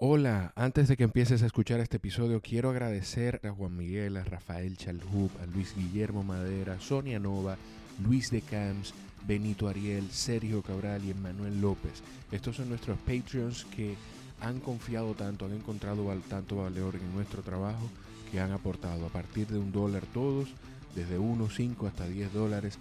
Hola, antes de que empieces a escuchar este episodio, quiero agradecer a Juan Miguel, a Rafael Chalhub, a Luis Guillermo Madera, Sonia Nova, Luis de Camps, Benito Ariel, Sergio Cabral y Emmanuel López. Estos son nuestros Patreons que han confiado tanto, han encontrado tanto valor en nuestro trabajo que han aportado a partir de un dólar todos, desde 1, 5 hasta 10 dólares.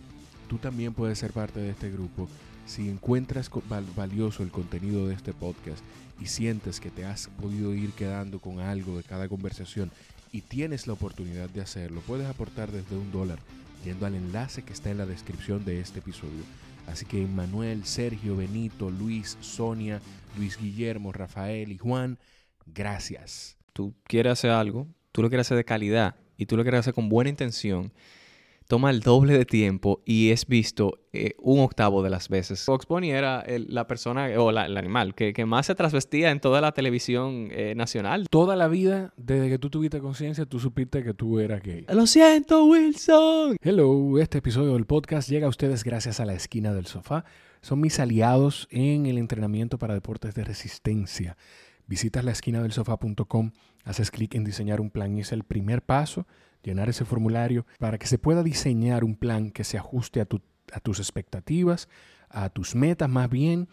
Tú también puedes ser parte de este grupo si encuentras valioso el contenido de este podcast y sientes que te has podido ir quedando con algo de cada conversación y tienes la oportunidad de hacerlo, puedes aportar desde un dólar yendo al enlace que está en la descripción de este episodio. Así que Manuel, Sergio, Benito, Luis, Sonia, Luis Guillermo, Rafael y Juan, gracias. Tú quieres hacer algo, tú lo quieres hacer de calidad y tú lo quieres hacer con buena intención toma el doble de tiempo y es visto eh, un octavo de las veces. Fox Bunny era la persona o el animal que, más se trasvestía en toda la televisión eh, nacional. Toda la vida, desde que tú tuviste conciencia, tú supiste que tú eras gay. Lo siento, Wilson. Hello, este episodio del podcast llega a ustedes gracias a la esquina del sofá. Son mis aliados en el entrenamiento para deportes de resistencia. Visitas la esquina del sofá.com, haces clic en diseñar un plan y es el primer paso llenar ese formulario para que se pueda diseñar un plan que se ajuste a, tus expectativas, a tus metas más bien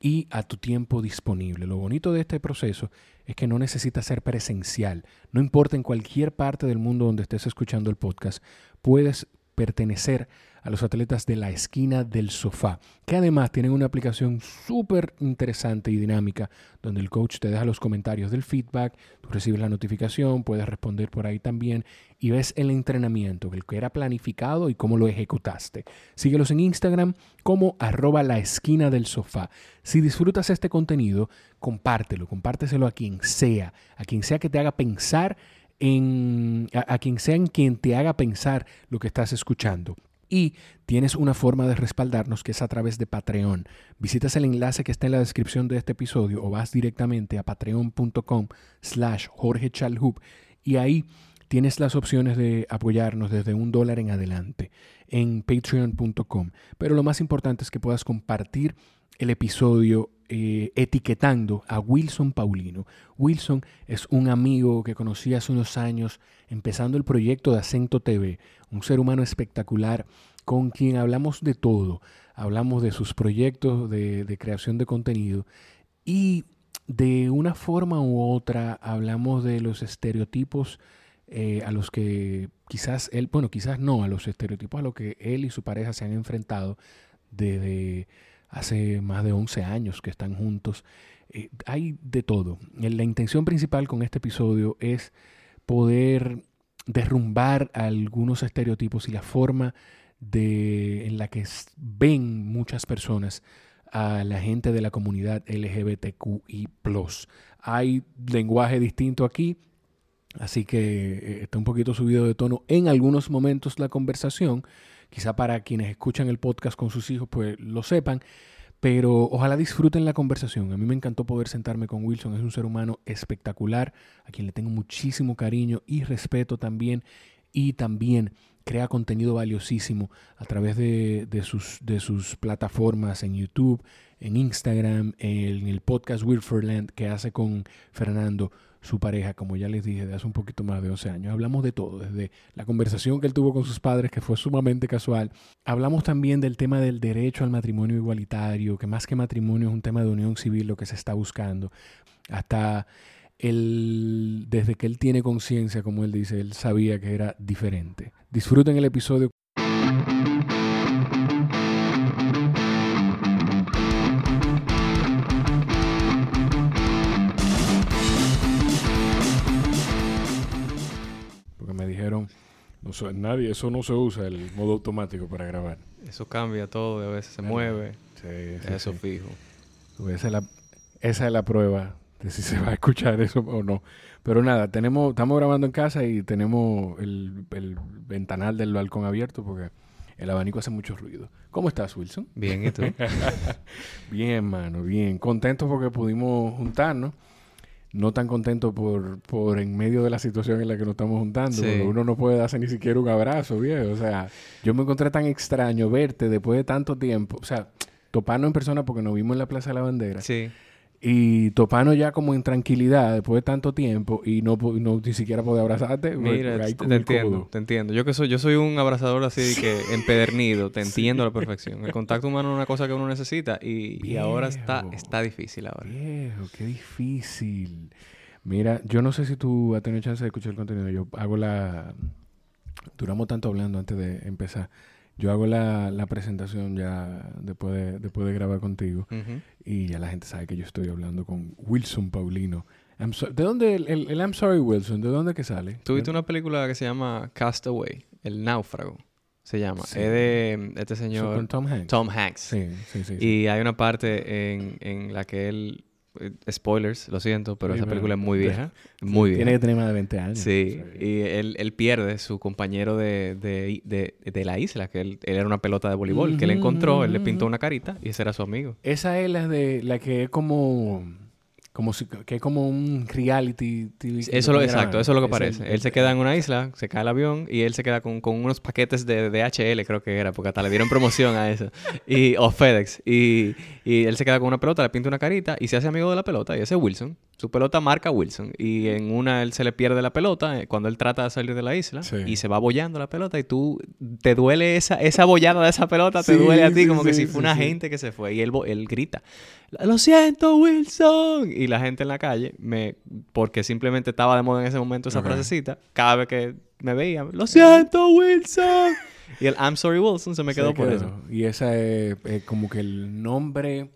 y a tu tiempo disponible. Lo bonito de este proceso es que no necesita ser presencial. No importa en cualquier parte del mundo donde estés escuchando el podcast, puedes pertenecer a los atletas de la esquina del sofá, que además tienen una aplicación súper interesante y dinámica, donde el coach te deja los comentarios del feedback, tú recibes la notificación, puedes responder por ahí también y ves el entrenamiento, el que era planificado y cómo lo ejecutaste. Síguelos en Instagram como arroba la esquina del sofá. Si disfrutas este contenido, compártelo, compárteselo a quien sea, a quien sea que te haga pensar en, a, quien sea en quien te haga pensar lo que estás escuchando. Y tienes una forma de respaldarnos que es a través de Patreon. Visitas el enlace que está en la descripción de este episodio o vas directamente a patreon.com slash Jorge y ahí tienes las opciones de apoyarnos desde un dólar en adelante en patreon.com. Pero lo más importante es que puedas compartir el episodio eh, etiquetando a Wilson Paulino. Wilson es un amigo que conocí hace unos años empezando el proyecto de Acento TV, un ser humano espectacular con quien hablamos de todo. Hablamos de sus proyectos de, creación de contenido y de una forma u otra hablamos de los estereotipos eh, a los que quizás él, bueno, quizás no, a los estereotipos a los que él y su pareja se han enfrentado desde hace más de 11 años que están juntos. Eh, hay de todo. La intención principal con este episodio es poder derrumbar algunos estereotipos y la forma de, en la que ven muchas personas a la gente de la comunidad LGBTQI. Hay lenguaje distinto aquí, así que eh, está un poquito subido de tono en algunos momentos la conversación. Quizá para quienes escuchan el podcast con sus hijos, pues lo sepan. Pero ojalá disfruten la conversación. A mí me encantó poder sentarme con Wilson. Es un ser humano espectacular, a quien le tengo muchísimo cariño y respeto también. Y también crea contenido valiosísimo a través de, sus, de sus plataformas en YouTube, en Instagram, en el podcast Wilferland que hace con Fernando su pareja, como ya les dije, de hace un poquito más de 11 años. Hablamos de todo, desde la conversación que él tuvo con sus padres, que fue sumamente casual. Hablamos también del tema del derecho al matrimonio igualitario, que más que matrimonio es un tema de unión civil lo que se está buscando. Hasta él, desde que él tiene conciencia, como él dice, él sabía que era diferente. Disfruten el episodio. No nadie, eso no se usa el modo automático para grabar. Eso cambia todo, a veces se mueve. Sí, eso fijo. Esa es, la, esa es la prueba de si se va a escuchar eso o no. Pero nada, tenemos, estamos grabando en casa y tenemos el, el ventanal del balcón abierto porque el abanico hace mucho ruido. ¿Cómo estás, Wilson? Bien, ¿y tú? bien, mano, bien. Contento porque pudimos juntarnos no tan contento por, por en medio de la situación en la que nos estamos juntando. Uno no puede darse ni siquiera un abrazo, viejo. O sea, yo me encontré tan extraño verte después de tanto tiempo. O sea, toparnos en persona porque nos vimos en la Plaza de la Bandera. Sí. Y topano ya como en tranquilidad después de tanto tiempo y no, no ni siquiera poder abrazarte. Mira, te, entiendo, te entiendo. Yo que soy, yo soy un abrazador así que empedernido, te entiendo a la perfección. El contacto humano es una cosa que uno necesita y, y ahora está, está difícil ahora. Viejo, qué difícil. Mira, yo no sé si tú has tenido chance de escuchar el contenido. Yo hago la... Duramos tanto hablando antes de empezar. Yo hago la, la presentación ya después de, después de grabar contigo. Y ya la gente sabe que yo estoy hablando con Wilson Paulino. I'm so- ¿De dónde el, el, el I'm Sorry Wilson? ¿De dónde que sale? Tuviste una película que se llama Castaway, El Náufrago, se llama. Sí. Es de este señor Tom Hanks. Tom Hanks. Sí, sí, sí. sí. Y hay una parte en, en la que él... eh, Spoilers, lo siento, pero Sí, esa pero- película es muy vieja. Muy Tiene vieja. que tener más de 20 años. Sí, y él, él pierde su compañero de, de, de, de la isla, que él, él era una pelota de voleibol, que él encontró, él le pintó una carita y ese era su amigo. Esa es la de la que es como como si, que es como un reality TV. Eso lo, exacto, eso es lo que parece. el- él se queda en una isla, se cae el avión y él se queda con, con unos paquetes de DHL, creo que era, porque hasta le dieron promoción a eso. Y, o FedEx. Y, y él se queda con una pelota, le pinta una carita y se hace amigo de la pelota. Y ese es Wilson. Su pelota marca Wilson. Y en una él se le pierde la pelota eh, cuando él trata de salir de la isla. Sí. Y se va bollando la pelota. Y tú te duele esa, esa bollada de esa pelota, te Sí, duele a ti sí, como que si fue una gente que se fue. Y él, él grita. Lo siento, Wilson. Y la gente en la calle, me, porque simplemente estaba de moda en ese momento esa Ok. frasecita, cada vez que me veían, lo siento, Wilson. Y el I'm sorry, Wilson se me se quedó por quedó. eso. Y esa es eh, como que el nombre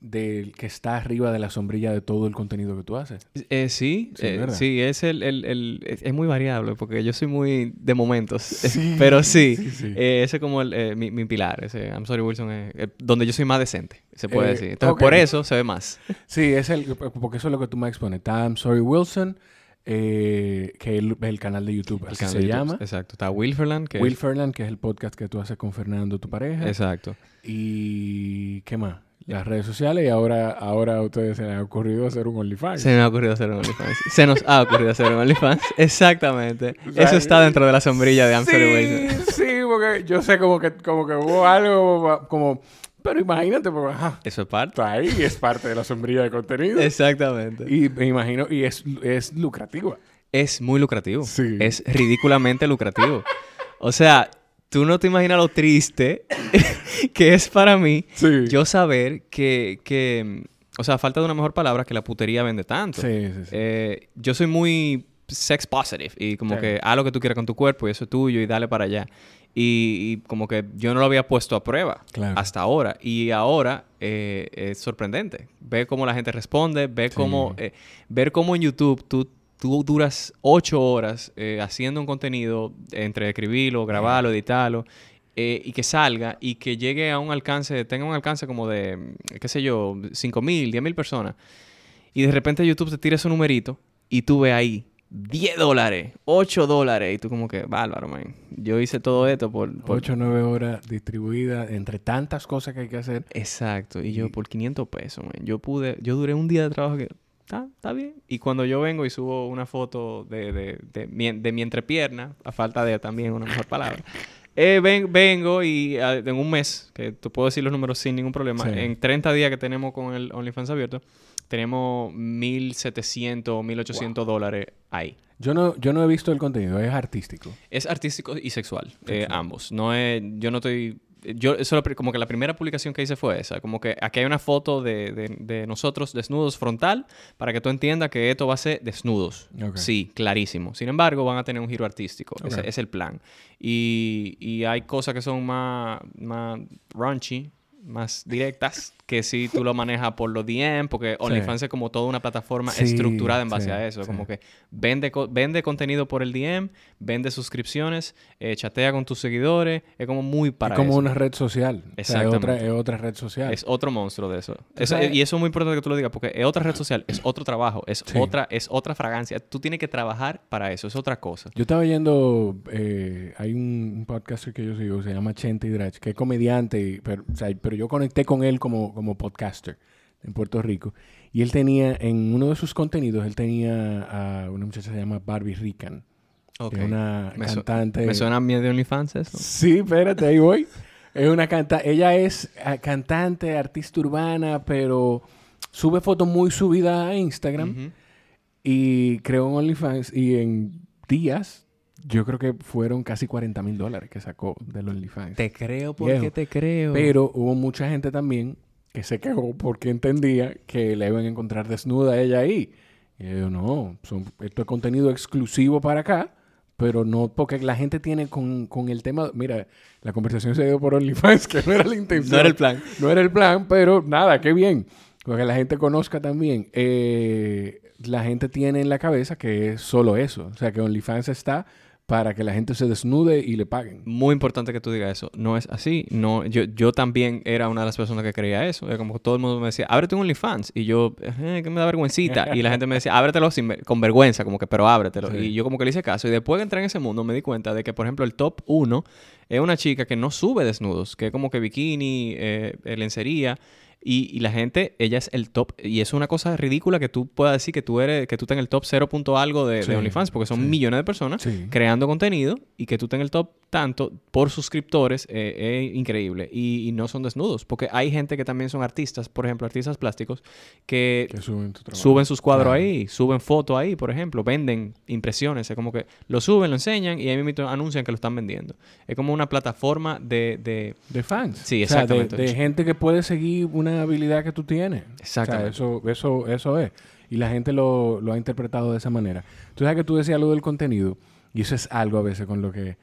del que está arriba de la sombrilla de todo el contenido que tú haces. Eh, sí, Sí, eh, sí, es el, el- el- es, muy variable porque yo soy muy de momentos. Sí, Pero sí, eh, ese es como el, eh, mi, mi pilar. Ese I'm sorry, Wilson es eh, donde yo soy más decente, se puede decir. Entonces, por eso se ve más. Sí, es el porque eso es lo que tú me expones. Está I'm Sorry Wilson, que es el, canal de YouTube, El así canal se YouTube. llama. Exacto. Está Wilferland, que Will es- Ferland, que es el podcast que tú haces con Fernando, tu pareja. Exacto. Y ¿qué más? Las redes sociales y ahora, ahora a ustedes se les ha ocurrido hacer un OnlyFans. Se me ha ocurrido hacer un OnlyFans. Se nos ha ocurrido hacer un OnlyFans. Exactamente. O sea, Eso está dentro de la sombrilla de Wilson. Sí, sí, porque yo sé como que, como que hubo algo como... Pero imagínate, porque ajá, Eso es parte. está ahí y es parte de la sombrilla de contenido. Exactamente. Y me imagino, y es, es lucrativa. Es muy lucrativo. Sí. Es ridículamente lucrativo. O sea, tú no te imaginas lo triste que es para mí Sí. yo saber que, que, o sea, falta de una mejor palabra, que la putería vende tanto. Sí, sí, sí. Eh, yo soy muy sex positive y como que haz lo que tú quieras con tu cuerpo y eso es tuyo y dale para allá. Y, y como que yo no lo había puesto a prueba Claro. hasta ahora. Y ahora eh, es sorprendente. Ver cómo la gente responde, Sí. cómo, eh, ver cómo en YouTube tú, tú duras ocho horas eh, haciendo un contenido entre escribirlo, grabarlo, editarlo. eh, y que salga y que llegue a un alcance, tenga un alcance como de, qué sé yo, 5 mil, 10 mil personas. Y de repente YouTube te tira ese numerito y tú ves ahí 10 dólares, 8 dólares. Y tú como que, bárbaro, man. Yo hice todo esto por... por... 8 o 9 horas distribuidas entre tantas cosas que hay que hacer. Exacto. Y yo Y- por 500 pesos, man. Yo pude... Yo duré un día de trabajo que... Está, está bien. Y cuando yo vengo y subo una foto de, de, de, mi, de mi entrepierna, a falta de también una mejor palabra, eh, ven- vengo y ah, en un mes, que te puedo decir los números sin ningún problema, Sí. en 30 días que tenemos con el OnlyFans abierto, tenemos 1.700, 1.800 dólares ahí. Yo no, yo no he visto el contenido, es artístico. Es artístico y sexual, eh, ambos. No es, yo no estoy, yo eso como que la primera publicación que hice fue esa, como que aquí hay una foto de, de- de nosotros desnudos frontal para que tú entiendas que esto va a ser desnudos. Ok. Sí, clarísimo. Sin embargo, van a tener un giro artístico. Ese Ok. es el plan. Y, y hay cosas que son más, más raunchy, más directas, que si tú lo manejas por los DM, porque OnlyFans es como toda una plataforma Sí, estructurada en base sí, a eso. sí. Como que vende, co- vende contenido por el DM, vende suscripciones, eh, chatea con tus seguidores. Es como muy para es como eso. una red social. O sea, es, otra, Exactamente. es otra red social. Es otro monstruo de eso. Y eso es muy importante que tú lo digas, porque es otra red social, es otro trabajo, es, Sí. otra, es otra fragancia. Tú tienes que trabajar para eso, es otra cosa. Yo estaba yendo, eh, hay un, un podcaster que yo sigo, se llama Chente Hidrach, que es comediante, y- pero, o sea, pero yo conecté con él como, como podcaster en Puerto Rico. Y él tenía, en uno de sus contenidos, él tenía a una muchacha que se llama Barbie Rican, Ok. que es una Me, su- cantante. me suena a mí de OnlyFans eso. Sí, espérate, ahí voy. Es una canta, ella es ah, cantante, artista urbana, pero sube fotos muy subidas a Instagram y creó un OnlyFans y en días yo creo que fueron casi 40 mil dólares que sacó del OnlyFans. Te creo porque Viejo. te creo. Pero hubo mucha gente también que se quejó porque entendía que la iban a encontrar desnuda a ella ahí. Y yo, no, son, esto es contenido exclusivo para acá, pero no porque la gente tiene con, con el tema... Mira, la conversación se dio por OnlyFans, que no era la intención. no era el plan. No era el plan, pero nada, qué bien. Porque la gente conozca también. Eh, la gente tiene en la cabeza que es solo eso. O sea, que OnlyFans está para que la gente se desnude y le paguen. Muy importante que tú digas eso. No es así. No, yo, yo también era una de las personas que creía eso. Era como que todo el mundo me decía, ábrete un OnlyFans. Y yo, eh, que me da vergüencita. Y la gente me decía, ábretelo sin ver- con vergüenza, como que, pero ábretelo. Sí. Y yo como que le hice caso. Y después que entré en ese mundo me di cuenta de que, por ejemplo, el top 1 es una chica que no sube desnudos, que es como que bikini, eh, lencería. Y, y la gente, ella es el top. Y es una cosa ridícula que tú puedas decir que tú eres, que tú estás en el top 0 punto algo de, OnlyFans, porque son sí. millones de personas Sí. creando contenido y que tú estés en el top tanto por suscriptores eh, es increíble. Y, y no son desnudos, porque hay gente que también son artistas, por ejemplo, artistas plásticos, que Que suben sus cuadros Claro. ahí, suben fotos ahí, por ejemplo, venden impresiones, es como que lo suben, lo enseñan y ahí mismo anuncian que lo están vendiendo. Es como una plataforma de... de De fans. Sí, O sea, de- exactamente. de, gente que puede seguir una habilidad que tú tienes. Exactamente. O sea, eso, eso, eso es. Y la gente lo, lo ha interpretado de esa manera. Tú sabes que tú decías algo del contenido. Y eso es algo a veces con lo que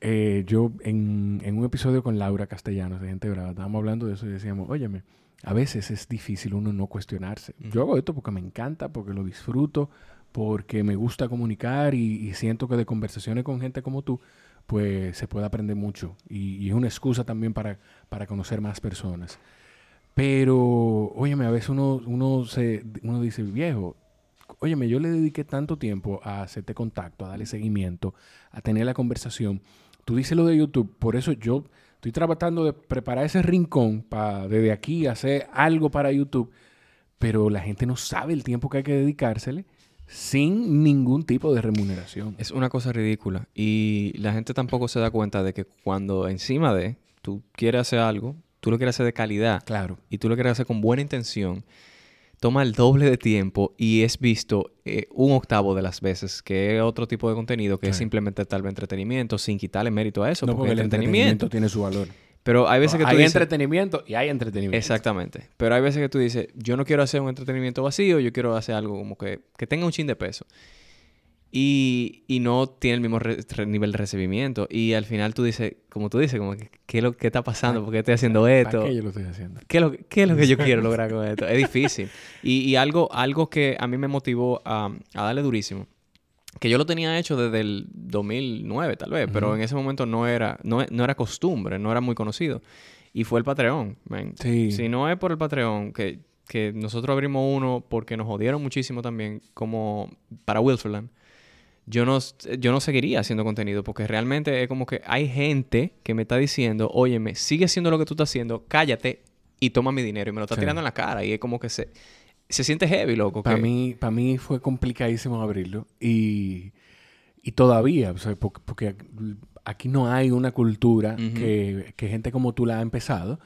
eh, yo en, en un episodio con Laura Castellanos de Gente Brava estábamos hablando de eso y decíamos, óyeme, a veces es difícil uno no cuestionarse. Yo hago esto porque me encanta, porque lo disfruto, porque me gusta comunicar y, y siento que de conversaciones con gente como tú, pues se puede aprender mucho. Y, y es una excusa también para, para conocer más personas. Pero, óyeme, a veces uno, uno, se, uno dice, viejo, óyeme, yo le dediqué tanto tiempo a hacerte contacto, a darle seguimiento, a tener la conversación. Tú dices lo de YouTube, por eso yo estoy tratando de preparar ese rincón para desde aquí hacer algo para YouTube, pero la gente no sabe el tiempo que hay que dedicársele sin ningún tipo de remuneración. Es una cosa ridícula y la gente tampoco se da cuenta de que cuando encima de tú quieres hacer algo, tú lo quieres hacer de calidad Claro. y tú lo quieres hacer con buena intención, toma el doble de tiempo y es visto eh, un octavo de las veces que es otro tipo de contenido que es simplemente tal vez entretenimiento sin quitarle mérito a eso, No, porque, el entretenimiento. entretenimiento tiene su valor. Pero hay veces que tú hay dices... entretenimiento y hay entretenimiento. Exactamente. Pero hay veces que tú dices, yo no quiero hacer un entretenimiento vacío, yo quiero hacer algo como que, que tenga un chin de peso. Y, y no tiene el mismo re- nivel de recibimiento. Y al final tú dices, como tú dices, como que, ¿qué, es lo, qué está pasando? ¿Por qué estoy haciendo ¿Para esto? qué yo lo estoy haciendo? ¿Qué es lo, qué es lo que yo quiero lograr con esto? Es difícil. Y, y algo, algo que a mí me motivó a, a darle durísimo, que yo lo tenía hecho desde el 2009 tal vez, pero en ese momento no era, no, no era costumbre, no era muy conocido. Y fue el Patreon. man. Sí. Si no es por el Patreon, que, que nosotros abrimos uno porque nos jodieron muchísimo también, como para Wilferland, yo no, yo no seguiría haciendo contenido porque realmente es como que hay gente que me está diciendo, óyeme, sigue haciendo lo que tú estás haciendo, cállate y toma mi dinero y me lo está Sí. tirando en la cara y es como que se, se siente heavy, loco. Para que- mí, para mí fue complicadísimo abrirlo y, y todavía, o sea, porque, porque aquí no hay una cultura que, que gente como tú la ha empezado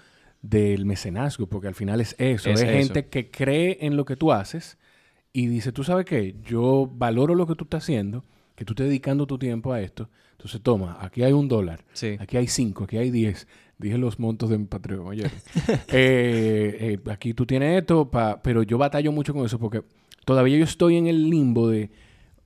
del mecenazgo, porque al final es eso, Es es, eso. gente que cree en lo que tú haces y dice, tú sabes qué, yo valoro lo que tú estás haciendo, que tú estás dedicando tu tiempo a esto, entonces toma, aquí hay un dólar, Sí. Aquí hay cinco, aquí hay diez. Dije los montos de mi Patreon, oye. Eh, eh, aquí tú tienes esto, pa- pero yo batallo mucho con eso porque todavía yo estoy en el limbo de,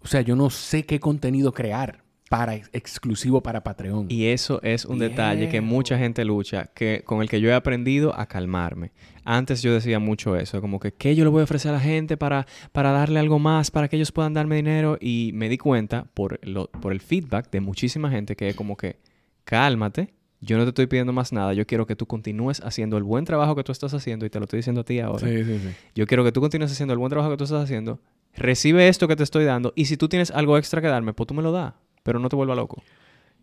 o sea, yo no sé qué contenido crear para exclusivo para Patreon. Y eso es un detalle que mucha gente lucha, que, con el que yo he aprendido a calmarme. Antes yo decía mucho eso, como que, ¿qué yo le voy a ofrecer a la gente para, para darle algo más, para que ellos puedan darme dinero? Y me di cuenta por, lo, por el feedback de muchísima gente que es como que, cálmate, yo no te estoy pidiendo más nada, yo quiero que tú continúes haciendo el buen trabajo que tú estás haciendo, y te lo estoy diciendo a ti ahora. sí, sí, sí. Yo quiero que tú continúes haciendo el buen trabajo que tú estás haciendo, recibe esto que te estoy dando, y si tú tienes algo extra que darme, pues tú me lo das, pero no te vuelva loco.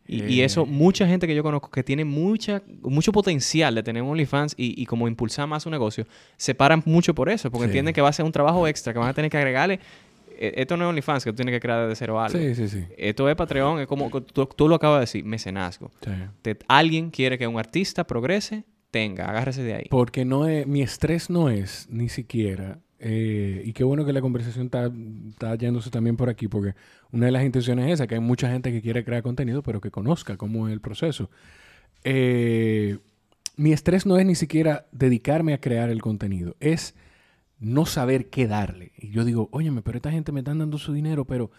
Y, y Eh. eso, mucha gente que yo conozco que tiene mucha, mucho potencial de tener un OnlyFans y, y como impulsar más su negocio, se paran mucho por eso, porque Sí. entienden que va a ser un trabajo extra, que van a tener que agregarle. eh, Esto no es OnlyFans, que tú tienes que crear desde cero algo. Sí, sí, sí. Esto es Patreon, es como tú, tú lo acabas de decir, mecenazgo. Sí. Te- alguien quiere que un artista progrese tenga, agárrese de ahí. Porque no es, mi estrés no es ni siquiera, eh, y qué bueno que la conversación está, está yéndose también por aquí, porque una de las intenciones es esa, que hay mucha gente que quiere crear contenido, pero que conozca cómo es el proceso. Eh, mi estrés no es ni siquiera dedicarme a crear el contenido, es no saber qué darle. Y yo digo, óyeme, pero esta gente me están dando su dinero, pero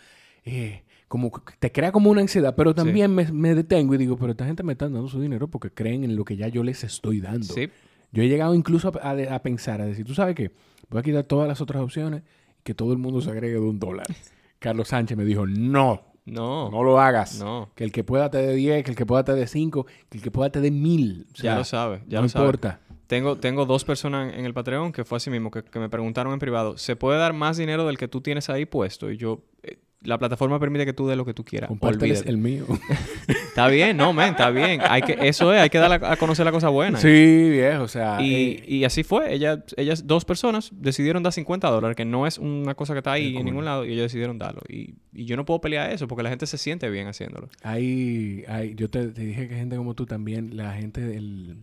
eh, como te crea como una ansiedad, pero también me, me detengo y digo, pero esta gente me está dando su dinero porque creen en lo que ya yo les estoy dando. Sí. Yo he llegado incluso a, a- a pensar, a decir, ¿tú sabes qué? Voy a quitar todas las otras opciones y que todo el mundo se agregue de un dólar. Carlos Sánchez me dijo, no, No, no lo hagas. no. Que el que pueda te dé 10, que el que pueda te dé 5, que el que pueda te dé 1000. O sea, ya lo sabe, ya no lo sabe. importa. Tengo, tengo dos personas en el Patreon que fue así mismo, que, que me preguntaron en privado, ¿se puede dar más dinero del que tú tienes ahí puesto? Y yo, eh, la plataforma permite que tú des lo que tú quieras. Compárteles el mío. Está bien, no, men, está bien. Hay que, eso es, hay que dar a, a conocer la cosa buena. sí, viejo, o sea. Y, eh, y así fue. Ella, ellas, dos personas, decidieron dar 50 dólares, que no es una cosa que está ahí en ningún lado, y ellos decidieron darlo. Y, y yo no puedo pelear eso, porque la gente se siente bien haciéndolo. hay, hay, yo te, te dije que gente como tú también, la gente del,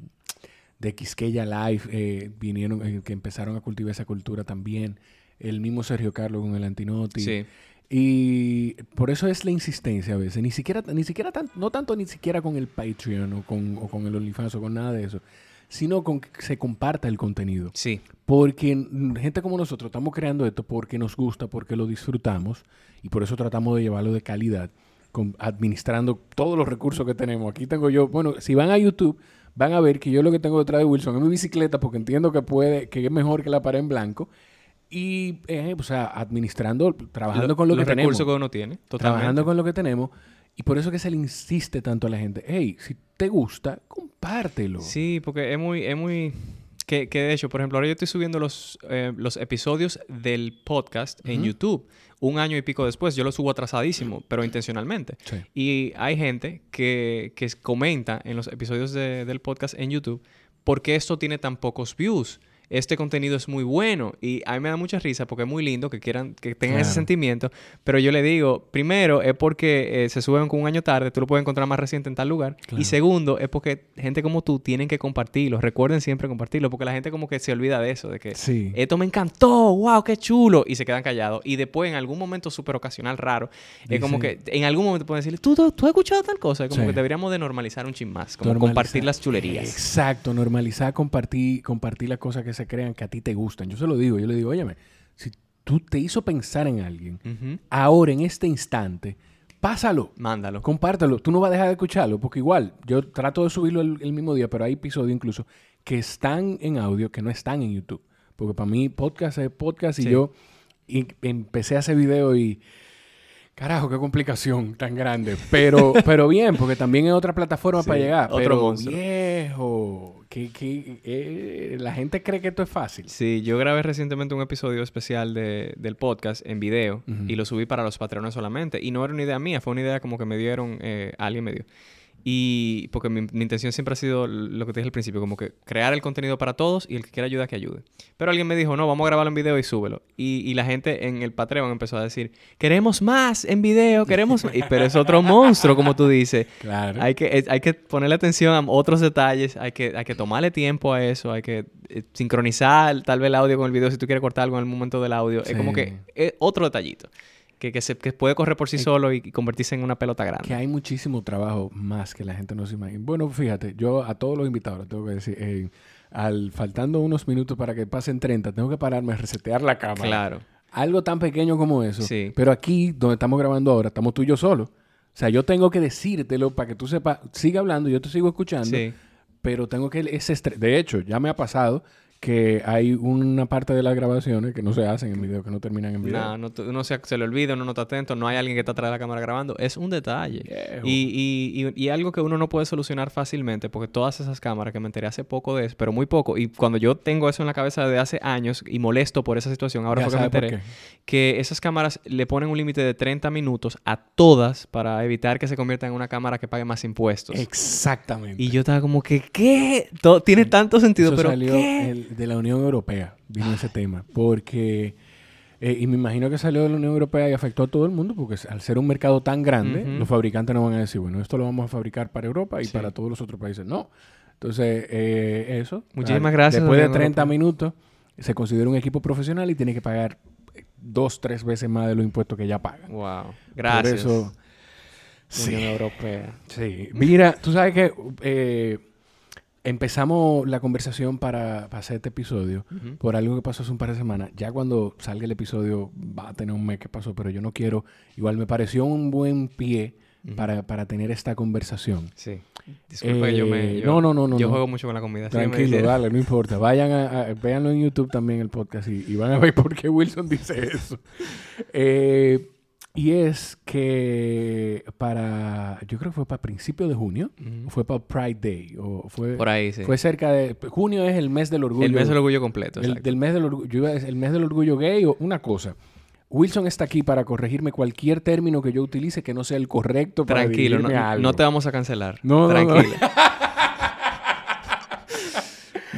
de Quisqueya Live, eh, vinieron, eh, que empezaron a cultivar esa cultura también. El mismo Sergio Carlos con el Antinoti. Sí. Y por eso es la insistencia a veces. Ni siquiera, ni siquiera tan- no tanto ni siquiera con el Patreon o con, o con el OnlyFans o con nada de eso, sino con que se comparta el contenido. Sí. Porque gente como nosotros estamos creando esto porque nos gusta, porque lo disfrutamos y por eso tratamos de llevarlo de calidad, con- administrando todos los recursos que tenemos. Aquí tengo yo, bueno, si van a YouTube, van a ver que yo lo que tengo detrás de Wilson es mi bicicleta porque entiendo que puede, que es mejor que la pared en blanco. Y, eh, o sea, administrando, trabajando con lo los que tenemos recursos que uno tiene. Totalmente. trabajando con lo que tenemos. Y por eso que se le insiste tanto a la gente, hey, si te gusta, compártelo. Sí, porque es muy, es muy... Que, que de hecho, por ejemplo, ahora yo estoy subiendo los, eh, los episodios del podcast en. YouTube. Un año y pico después. Yo lo subo atrasadísimo, pero intencionalmente. Sí. Y hay gente que, que comenta en los episodios de- del podcast en YouTube por qué esto tiene tan pocos views. Este contenido es muy bueno y a mí me da mucha risa porque es muy lindo que quieran que tengan ese Claro. sentimiento, pero yo le digo, primero es porque eh, se suben con un año tarde, tú lo puedes encontrar más reciente en tal lugar, Claro. y segundo es porque gente como tú tienen que compartirlo, recuerden siempre compartirlo, porque la gente como que se olvida de eso, de que Sí. esto me encantó, wow, qué chulo, y se quedan callados. Y después, en algún momento súper ocasional, raro, es como que en algún momento pueden decirle, ¿Tú, tú, tú has escuchado tal cosa? Es como Sí. que deberíamos de normalizar un chin más, como Normalizar. compartir las chulerías. Exacto, normalizar, compartir, compartir las cosas que se crean que a ti te gustan. Yo se lo digo, yo le digo, óyeme, si tú te hizo pensar en alguien, ahora, en este instante, pásalo. Mándalo. Compártelo. Tú no vas a dejar de escucharlo, porque igual, yo trato de subirlo el, el mismo día, pero hay episodios incluso que están en audio que no están en YouTube. Porque para mí podcast es podcast y Sí. yo y- empecé a hacer video y... Carajo, qué complicación tan grande. Pero, pero bien, porque también es otra plataforma Sí, para llegar. otro pero monstruo. viejo, que, que, eh, la gente cree que esto es fácil. Sí, yo grabé recientemente un episodio especial de- del podcast en video Ujú. y lo subí para los patrones solamente. Y no era una idea mía, fue una idea como que me dieron, eh, alguien me dio. Y porque mi, mi intención siempre ha sido lo que te dije al principio, como que crear el contenido para todos y el que quiera ayuda que ayude. Pero alguien me dijo, no, vamos a grabarlo en video y súbelo. Y, y la gente en el Patreon empezó a decir, queremos más en video, queremos más. Y- Pero es otro monstruo, como tú dices. Claro. Hay que, hay que ponerle atención a otros detalles, hay que, hay que tomarle tiempo a eso, hay que eh, sincronizar tal vez el audio con el video si tú quieres cortar algo en el momento del audio. Es como Sí. que es otro detallito que, que, se, que puede correr por sí solo y, convertirse en una pelota grande. Que hay muchísimo trabajo más que la gente no se imagina. Bueno, fíjate, yo a todos los invitados les tengo que decir, eh, al faltando unos minutos para que pasen 30, tengo que pararme a resetear la cámara. Claro. Algo tan pequeño como eso. Sí. Pero aquí, donde estamos grabando ahora, estamos tú y yo solos. O sea, yo tengo que decírtelo para que tú sepas, siga hablando, yo te sigo escuchando, Sí. pero tengo que ese estre- De hecho, ya me ha pasado que hay una parte de las grabaciones que no se hacen en video, que no terminan en video. Nada, no, uno se, se le olvida, uno no está atento, no hay alguien que está atrás de la cámara grabando. Es un detalle. Y, y, y, y algo que uno no puede solucionar fácilmente, porque todas esas cámaras que me enteré hace poco de eso, pero muy poco, y cuando yo tengo eso en la cabeza desde hace años y molesto por esa situación, ahora fue que me enteré, que esas cámaras le ponen un límite de 30 minutos a todas para evitar que se convierta en una cámara que pague más impuestos. Exactamente. Y yo estaba como que, ¿qué? Todo, tiene tanto sentido, Eso pero salió ¿qué? el- de la Unión Europea, vino ese tema, porque, eh, y me imagino que salió de la Unión Europea y afectó a todo el mundo, porque al ser un mercado tan grande, los fabricantes no van a decir, bueno, esto lo vamos a fabricar para Europa y Sí. para todos los otros países. No, Entonces, eh, eso. Muchísimas gracias, Después de Unión 30 Europea. minutos, se considera un equipo profesional y tiene que pagar eh, dos, tres veces más de los impuestos que ya pagan. Wow. Gracias. Por eso, sí. Unión Europea. Sí. Mira, tú sabes que eh, empezamos la conversación para, para hacer este episodio por algo que pasó hace un par de semanas. Ya cuando salga el episodio va a tener un mes que pasó, pero yo no quiero. Igual me pareció un buen pie para, para tener esta conversación. Sí. Disculpa que yo me... Eh, yo- no, no, no, no. Yo no. juego mucho con la comida. Tranquilo, diciendo. dale, no importa. Vayan a, a- véanlo en YouTube también el podcast y, y van a ver por qué Wilson dice eso. Eh, y es que para, yo creo que fue para principios de junio, fue para Pride Day, o fue, Por ahí, sí. fue cerca de, junio es el mes del orgullo. el mes del orgullo completo. el- del mes del orgullo, yo iba a decir, el mes del orgullo gay o una cosa. Wilson está aquí para corregirme cualquier término que yo utilice que no sea el correcto para Tranquilo, no, algo. no te vamos a cancelar. No, no, no. Tranquilo.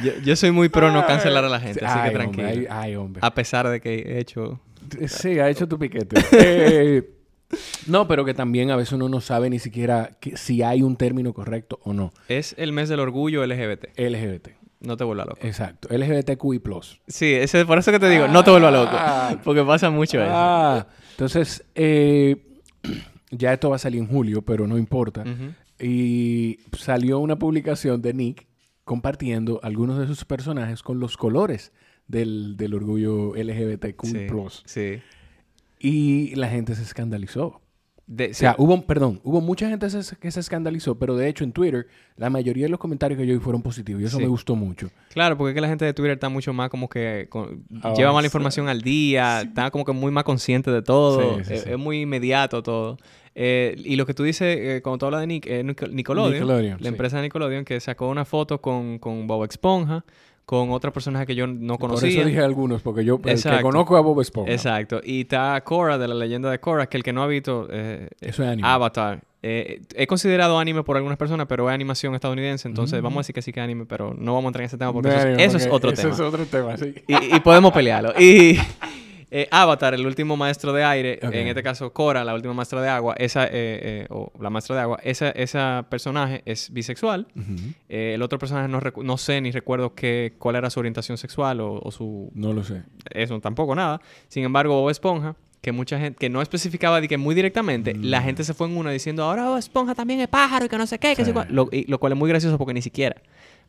yo, yo soy muy pro no cancelar a la gente, así que hombre, tranquilo. ay, ay, hombre. A pesar de que he hecho... Sí, ha hecho tu piquete. Eh, no, pero que también a veces uno no sabe ni siquiera que- si hay un término correcto o no. Es el mes del orgullo LGBT. LGBT. No te vuelvas loco. Exacto. LGBTQI+. Sí, ese, por eso que te digo, no te vuelvas Ah. loco. Porque pasa mucho eso. Ah, entonces, eh, ya esto va a salir en julio, pero no importa. Y salió una publicación de Nick compartiendo algunos de sus personajes con los colores del, del orgullo LGBTQI+. Sí, sí. Y la gente se escandalizó. De- O sea, sí. hubo, perdón, hubo mucha gente se- que se escandalizó, pero de hecho en Twitter la mayoría de los comentarios que yo vi fueron positivos y eso Sí. me gustó mucho. Claro, porque es que la gente de Twitter está mucho más como que con- lleva más la información al día, está como que muy más consciente de todo, sí, es, muy inmediato todo. Eh, y lo que tú dices, eh, cuando tú hablas de Nick, eh, Nic- Nickelodeon, Nickelodeon, la empresa de Nickelodeon, que sacó una foto con, con Bob Esponja, con otra personaje que yo no Por conocía. eso dije algunos, porque yo el que conozco a Bob Esponja. Exacto. Y está Korra, de la leyenda de Korra, que el que no ha visto eh, Eso es anime. Avatar. Eh, es considerado anime por algunas personas, pero es animación estadounidense. Entonces, Mm. vamos a decir que sí que es anime, pero no vamos a entrar en ese tema porque No, eso, es- porque eso es otro eso tema. es otro tema, sí. Y, y podemos pelearlo. Y eh, Avatar, el último maestro de aire, en este caso Korra, la última maestra de agua, esa, eh, eh, o la maestra de agua, esa, esa personaje es bisexual. Eh, el otro personaje no, no sé ni recuerdo qué, cuál era su orientación sexual o, o su... No lo sé. Eso tampoco nada. Sin embargo, Bob Esponja, que mucha gente, que no especificaba de que muy directamente, la Mm. gente se fue en una diciendo, ahora Bob Esponja también es pájaro y que no sé qué, que Sí. cuál". Lo, y- lo cual es muy gracioso porque ni siquiera.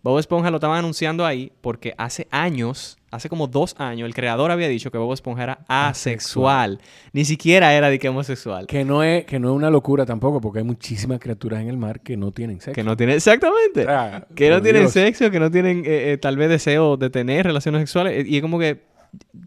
Bob Esponja lo estaban anunciando ahí porque hace años, hace como dos años, el creador había dicho que Bob Esponja era asexual. Ni siquiera era de que homosexual. Que no, es, que no es una locura tampoco, porque hay muchísimas criaturas en el mar que no tienen sexo. Que no tiene, exactamente. Que no tienen sexo, que no tienen eh, eh, tal vez deseo de tener relaciones sexuales. Y es como que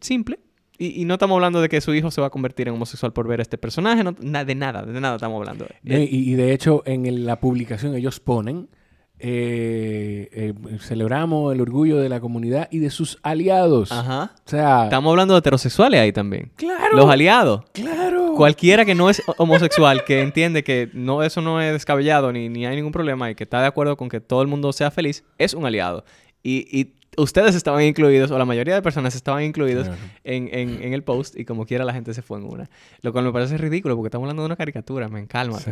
simple. Y, y no estamos hablando de que su hijo se va a convertir en homosexual por ver a este personaje. No, na- de nada, de nada estamos hablando. Y, y de hecho, en la publicación ellos ponen, eh, eh, celebramos el orgullo de la comunidad y de sus aliados. Ajá. O sea, Estamos hablando de heterosexuales ahí también. claro, Los aliados. claro. Cualquiera que no es homosexual, que entiende que no, eso no es descabellado ni, ni hay ningún problema y que está de acuerdo con que todo el mundo sea feliz, es un aliado. Y, y ustedes estaban incluidos, o la mayoría de personas estaban incluidos Claro. en, en- en el post, y como quiera la gente se fue en una. Lo cual me parece ridículo porque estamos hablando de una caricatura, me calma. Sí.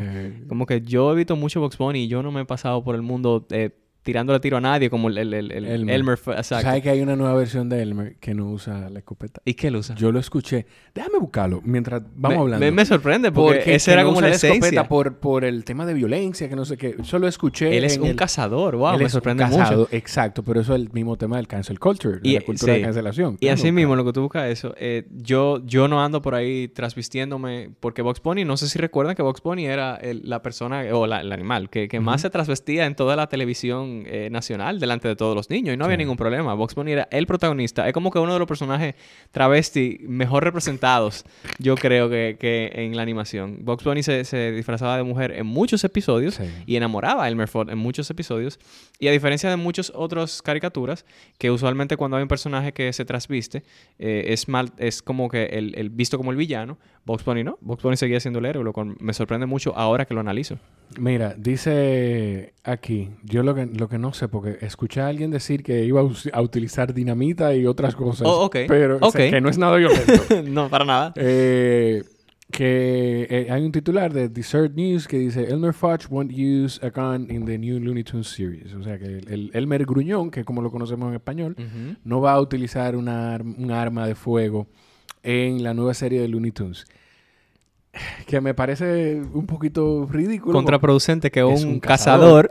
Como que yo he visto mucho Box Bunny y yo no me he pasado por el mundo eh, tirándole tiro a nadie como el, el, el- el- Elmer. ¿Sabes que hay una nueva versión de Elmer que no usa la escopeta? ¿Y qué él usa? Yo lo escuché. Déjame buscarlo mientras vamos me, hablando. me- me sorprende porque, Porque esa era no como usa la esencia. escopeta por, por el tema de violencia, que no sé qué. Yo lo escuché. Él es en un cazador, wow, Él me es un sorprende casado, mucho. Exacto, pero eso es el mismo tema del cancel culture, de Y- la cultura sí. de cancelación. Y así mismo, lo que tú buscas eso, eh, yo, yo no ando por ahí trasvistiéndome, porque Box Bunny, no sé si recuerdan que Box Bunny era el- la persona, o la- el animal, que, que más se trasvestía en toda la televisión eh, nacional delante de todos los niños, y no había Sí. ningún problema. Box Bunny era el protagonista, es como que uno de los personajes travesti mejor representados, yo creo que, que en la animación. Box Bunny se, se disfrazaba de mujer en muchos episodios, Sí. y enamoraba a Elmer Fudd en muchos episodios. Y a diferencia de muchas otras caricaturas, que usualmente cuando hay un personaje que se trasviste, eh, es, mal, es como que el, el visto como el villano, Box Bunny no. Box Bunny seguía siendo el héroe, lo cual me sorprende mucho ahora que lo analizo. Mira, dice aquí, yo lo que, lo que no sé, porque escuché a alguien decir que iba a, utilizar dinamita y otras cosas. Oh, ok, Pero o sea, ok. que no es nada violento. no, para nada. Eh, que eh, hay un titular de Desert News que dice Elmer Fudd won't use a gun in the new Looney Tunes series. O sea que el, el Elmer Gruñón, que como lo conocemos en español, no va a utilizar una, un arma de fuego en la nueva serie de Looney Tunes. Que me parece un poquito ridículo. Contraproducente que Es un, un cazador.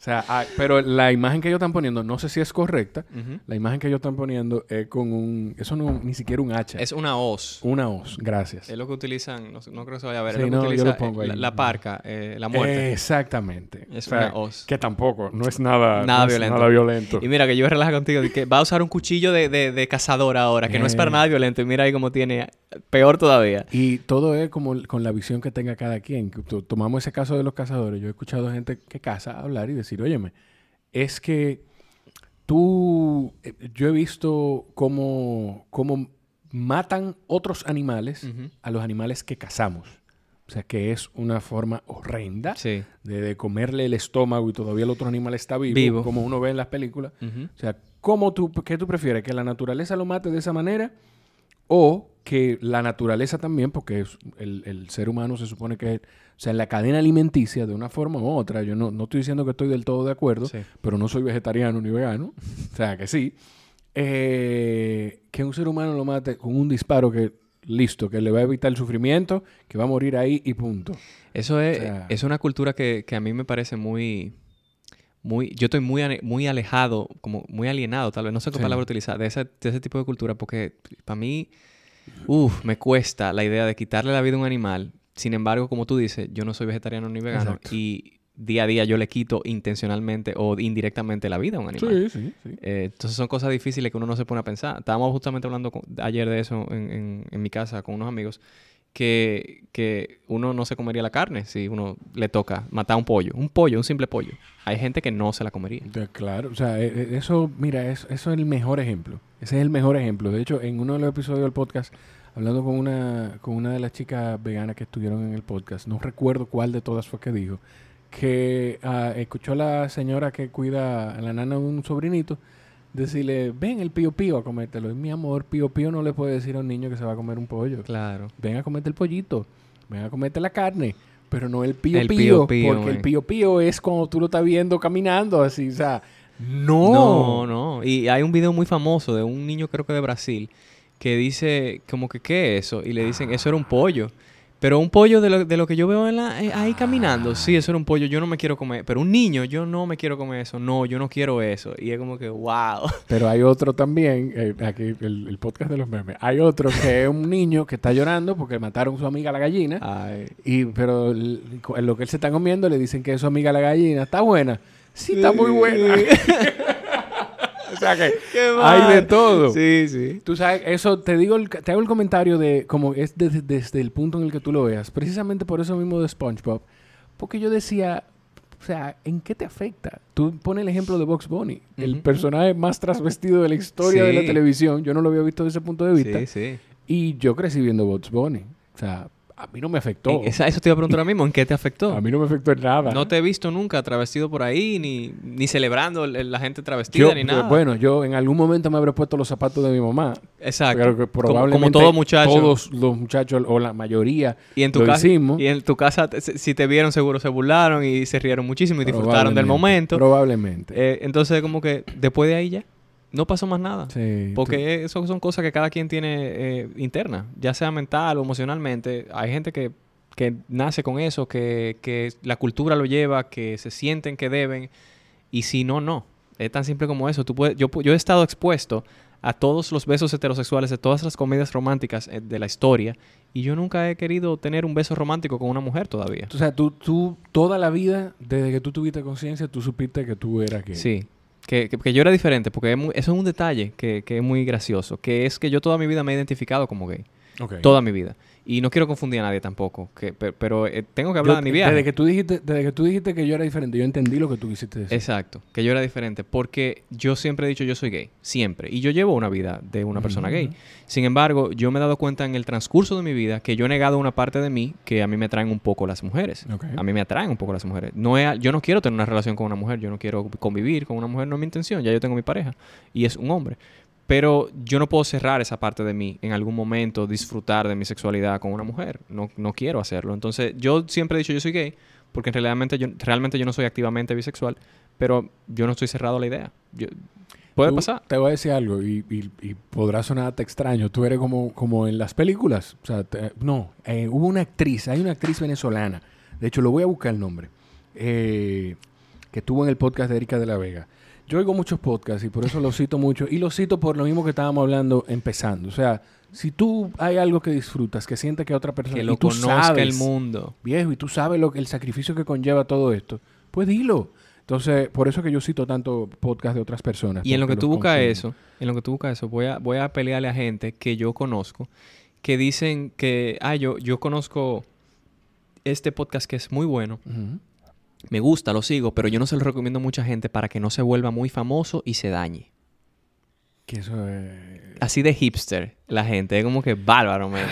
O sea, ah, pero la imagen que ellos están poniendo, no sé si es correcta. La imagen que ellos están poniendo es con un... Eso no ni siquiera un hacha. Es una hoz. una hoz. Gracias. Es lo que utilizan, no, creo que se vaya a ver, Sí, es lo que no, yo utiliza lo pongo eh, la, parca, eh, la muerte. Exactamente. Es O sea, una hoz. Que tampoco, no es nada, Nada no es violento. nada violento. Y mira que yo relajo contigo, que va a usar un cuchillo de, de- de cazador ahora, que no es para Eh. nada violento. Y mira ahí cómo tiene, peor todavía. Y todo es como con la visión que tenga cada quien. Que to- Tomamos ese caso de los cazadores. Yo he escuchado gente que caza hablar y decir, óyeme, es que tú, eh, yo he visto cómo, cómo matan otros animales a los animales que cazamos. O sea, que es una forma horrenda Sí. de, de comerle el estómago y todavía el otro animal está vivo, Vivo. como uno ve en las películas. O sea, ¿cómo tú, ¿qué tú prefieres? ¿Que la naturaleza lo mate de esa manera? ¿O que la naturaleza también, porque el, el ser humano se supone que, sea, en la cadena alimenticia, de una forma u otra, yo no, no estoy diciendo que estoy del todo de acuerdo, Sí. pero no soy vegetariano ni vegano, o sea, que sí, eh, que un ser humano lo mate con un disparo que, listo, que le va a evitar el sufrimiento, que va a morir ahí y punto. Eso es, O sea- es una cultura que, que a mí me parece muy... Muy, yo estoy muy, muy alejado, como muy alienado, tal vez, no sé qué Sí. palabra utilizar, de ese, de ese tipo de cultura, porque para mí, uff, me cuesta la idea de quitarle la vida a un animal. Sin embargo, como tú dices, yo no soy vegetariano ni vegano Exacto. y día a día yo le quito intencionalmente o indirectamente la vida a un animal. Sí, sí, sí. Eh, entonces son cosas difíciles que uno no se pone a pensar. Estábamos justamente hablando con- ayer de eso en, en- en mi casa con unos amigos, que, que uno no se comería la carne si uno le toca matar un pollo. Un pollo, un simple pollo. Hay gente que no se la comería. Claro, o sea, eh, eh, eso, mira, es- eso es el mejor ejemplo. Ese es el mejor ejemplo. De hecho, en uno de los episodios del podcast, hablando con una, con una de las chicas veganas que estuvieron en el podcast, no recuerdo cuál de todas fue que dijo, que ah, escuchó a la señora que cuida a la nana de un sobrinito decirle, ven el pío pío a comértelo. Y mi amor, pío pío no le puede decir a un niño que se va a comer un pollo. Claro. Ven a comerte el pollito, ven a comerte la carne, pero no el pío El pío, pío pío, porque el man. pío pío es cuando tú lo estás viendo caminando así, o sea, no. No, no. Y hay un video muy famoso de un niño, creo que de Brasil, que dice como que, ¿qué es eso? Y le dicen, eso era un pollo. Pero un pollo de lo, de lo que yo veo en la, eh, ahí caminando, sí, eso era un pollo, yo no me quiero comer. Pero un niño, yo no me quiero comer eso, no, yo no quiero eso. Y es como que, wow. Pero hay otro también, eh, aquí el, el podcast de los memes, hay otro que es un niño que está llorando porque mataron a su amiga la gallina, Ay. y pero el- lo que él se está comiendo le dicen que es su amiga la gallina, ¿está buena? Sí, está muy buena. o sea que hay de todo. Sí, sí. Tú sabes, eso te digo, el- te hago el comentario de como es desde, desde el punto en el que tú lo veas. Precisamente por eso mismo de SpongeBob. Porque yo decía, o sea, ¿en qué te afecta? Tú pones el ejemplo de Box Bunny, el Ujú. personaje más trasvestido de la historia de la Sí. televisión. Yo no lo había visto desde ese punto de vista. Sí, sí. Y yo crecí viendo Box Bunny. O sea, a mí no me afectó. Esa- eso te iba a preguntar ahora mismo, ¿en qué te afectó? A mí no me afectó en nada. No te he visto nunca travestido por ahí, ni, ni celebrando el- el- la gente travestida, Yo, ni nada. Bueno, yo en algún momento me habré puesto los zapatos de mi mamá. Exacto. Pero que probablemente como todo muchacho. Todos los muchachos, o la mayoría, Y en tu lo casa, hicimos. y en tu casa, si te vieron seguro se burlaron y se rieron muchísimo y disfrutaron del momento. Probablemente. Eh, entonces como que después de ahí ya no pasó más nada. Sí, Porque eso son cosas que cada quien tiene eh, internas, ya sea mental o emocionalmente. Hay gente que, que nace con eso, que, que la cultura lo lleva, que se sienten que deben, y si no, no. Es tan simple como eso. Tú puedes, yo, yo he estado expuesto a todos los besos heterosexuales de todas las comedias románticas eh, de la historia, y yo nunca he querido tener un beso romántico con una mujer todavía. o sea, tú, tú toda la vida, desde que tú tuviste conciencia, tú supiste que tú eras gay. Sí. Que, que- que yo era diferente, porque es muy- eso es un detalle que, que es muy gracioso, que es que yo toda mi vida me he identificado como gay. Ok. Toda mi vida. Y no quiero confundir a nadie tampoco. Que, pe- pero eh, tengo que hablar Yo- de mi viaje. Desde que, tú dijiste, desde que tú dijiste que yo era diferente, yo entendí lo que tú quisiste decir. Exacto. Que yo era diferente. Porque yo siempre he dicho yo soy gay. Siempre. Y yo llevo una vida de una persona gay. Sin embargo, yo me he dado cuenta en el transcurso de mi vida que yo he negado una parte de mí que a mí me atraen un poco las mujeres. A mí me atraen un poco las mujeres. No he- yo no quiero tener una relación con una mujer. Yo no quiero convivir con una mujer. No es mi intención. Ya yo tengo mi pareja. Y es un hombre. Pero yo no puedo cerrar esa parte de mí en algún momento, disfrutar de mi sexualidad con una mujer. No, no quiero hacerlo. Entonces, yo siempre he dicho yo soy gay, porque realmente yo, realmente yo no soy activamente bisexual, pero yo no estoy cerrado a la idea. Yo- puede Tú- pasar. Te voy a decir algo y, y, y podrá sonarte extraño. Tú eres como, como en las películas. O sea, te- no, eh, hubo una actriz, hay una actriz venezolana. De hecho, lo voy a buscar el nombre. eh, que estuvo en el podcast de Erika de la Vega. Yo oigo muchos podcasts y por eso lo cito mucho. Y lo cito por lo mismo que estábamos hablando empezando. O sea, si tú hay algo que disfrutas, que sientes que otra persona Que y lo tú conozca sabes, el mundo. viejo, y tú sabes lo, que- el sacrificio que conlleva todo esto, pues dilo. Entonces, por eso que yo cito tanto podcast de otras personas. Y en lo que tú los buscas eso, en lo que tú buscas eso, voy a, voy a pelearle a gente que yo conozco, que dicen que, ah, yo, yo conozco este podcast que es muy bueno, Ujú. Me gusta, lo sigo, pero yo no se lo recomiendo a mucha gente para que no se vuelva muy famoso y se dañe. Que eso es... Así de hipster la gente, es como que bárbaro, man.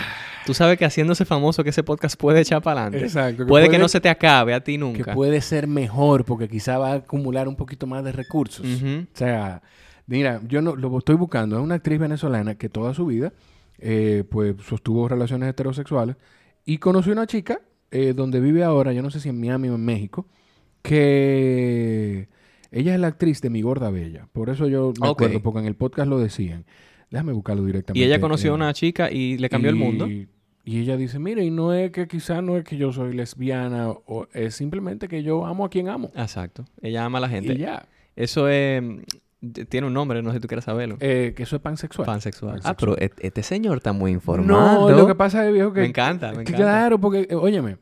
Tú sabes que haciéndose famoso que ese podcast puede echar para adelante. Exacto. Puede, que no se te acabe a ti nunca. Que puede ser mejor porque quizá va a acumular un poquito más de recursos. O sea, mira, yo no, lo estoy buscando. Es una actriz venezolana que toda su vida eh, pues sostuvo relaciones heterosexuales y conoció una chica eh, donde vive ahora, yo no sé si en Miami o en México, que ella es la actriz de Mi Gorda Bella. Por eso yo me Ok. acuerdo, porque en el podcast lo decían. Déjame buscarlo directamente. Y ella conoció a una chica y le cambió el mundo. Y ella dice, mire, y no es que quizá no es que yo soy lesbiana, o es simplemente que yo amo a quien amo. Exacto. Ella ama a la gente. Y ya. Eso es... mm, Tiene un nombre, no sé si tú quieres saberlo. Eh, que eso es pansexual. Pansexual. Ah, pero e- este señor está muy informado. No, lo que pasa es, viejo, que... Me encanta, me encanta. Claro, porque, eh, óyeme,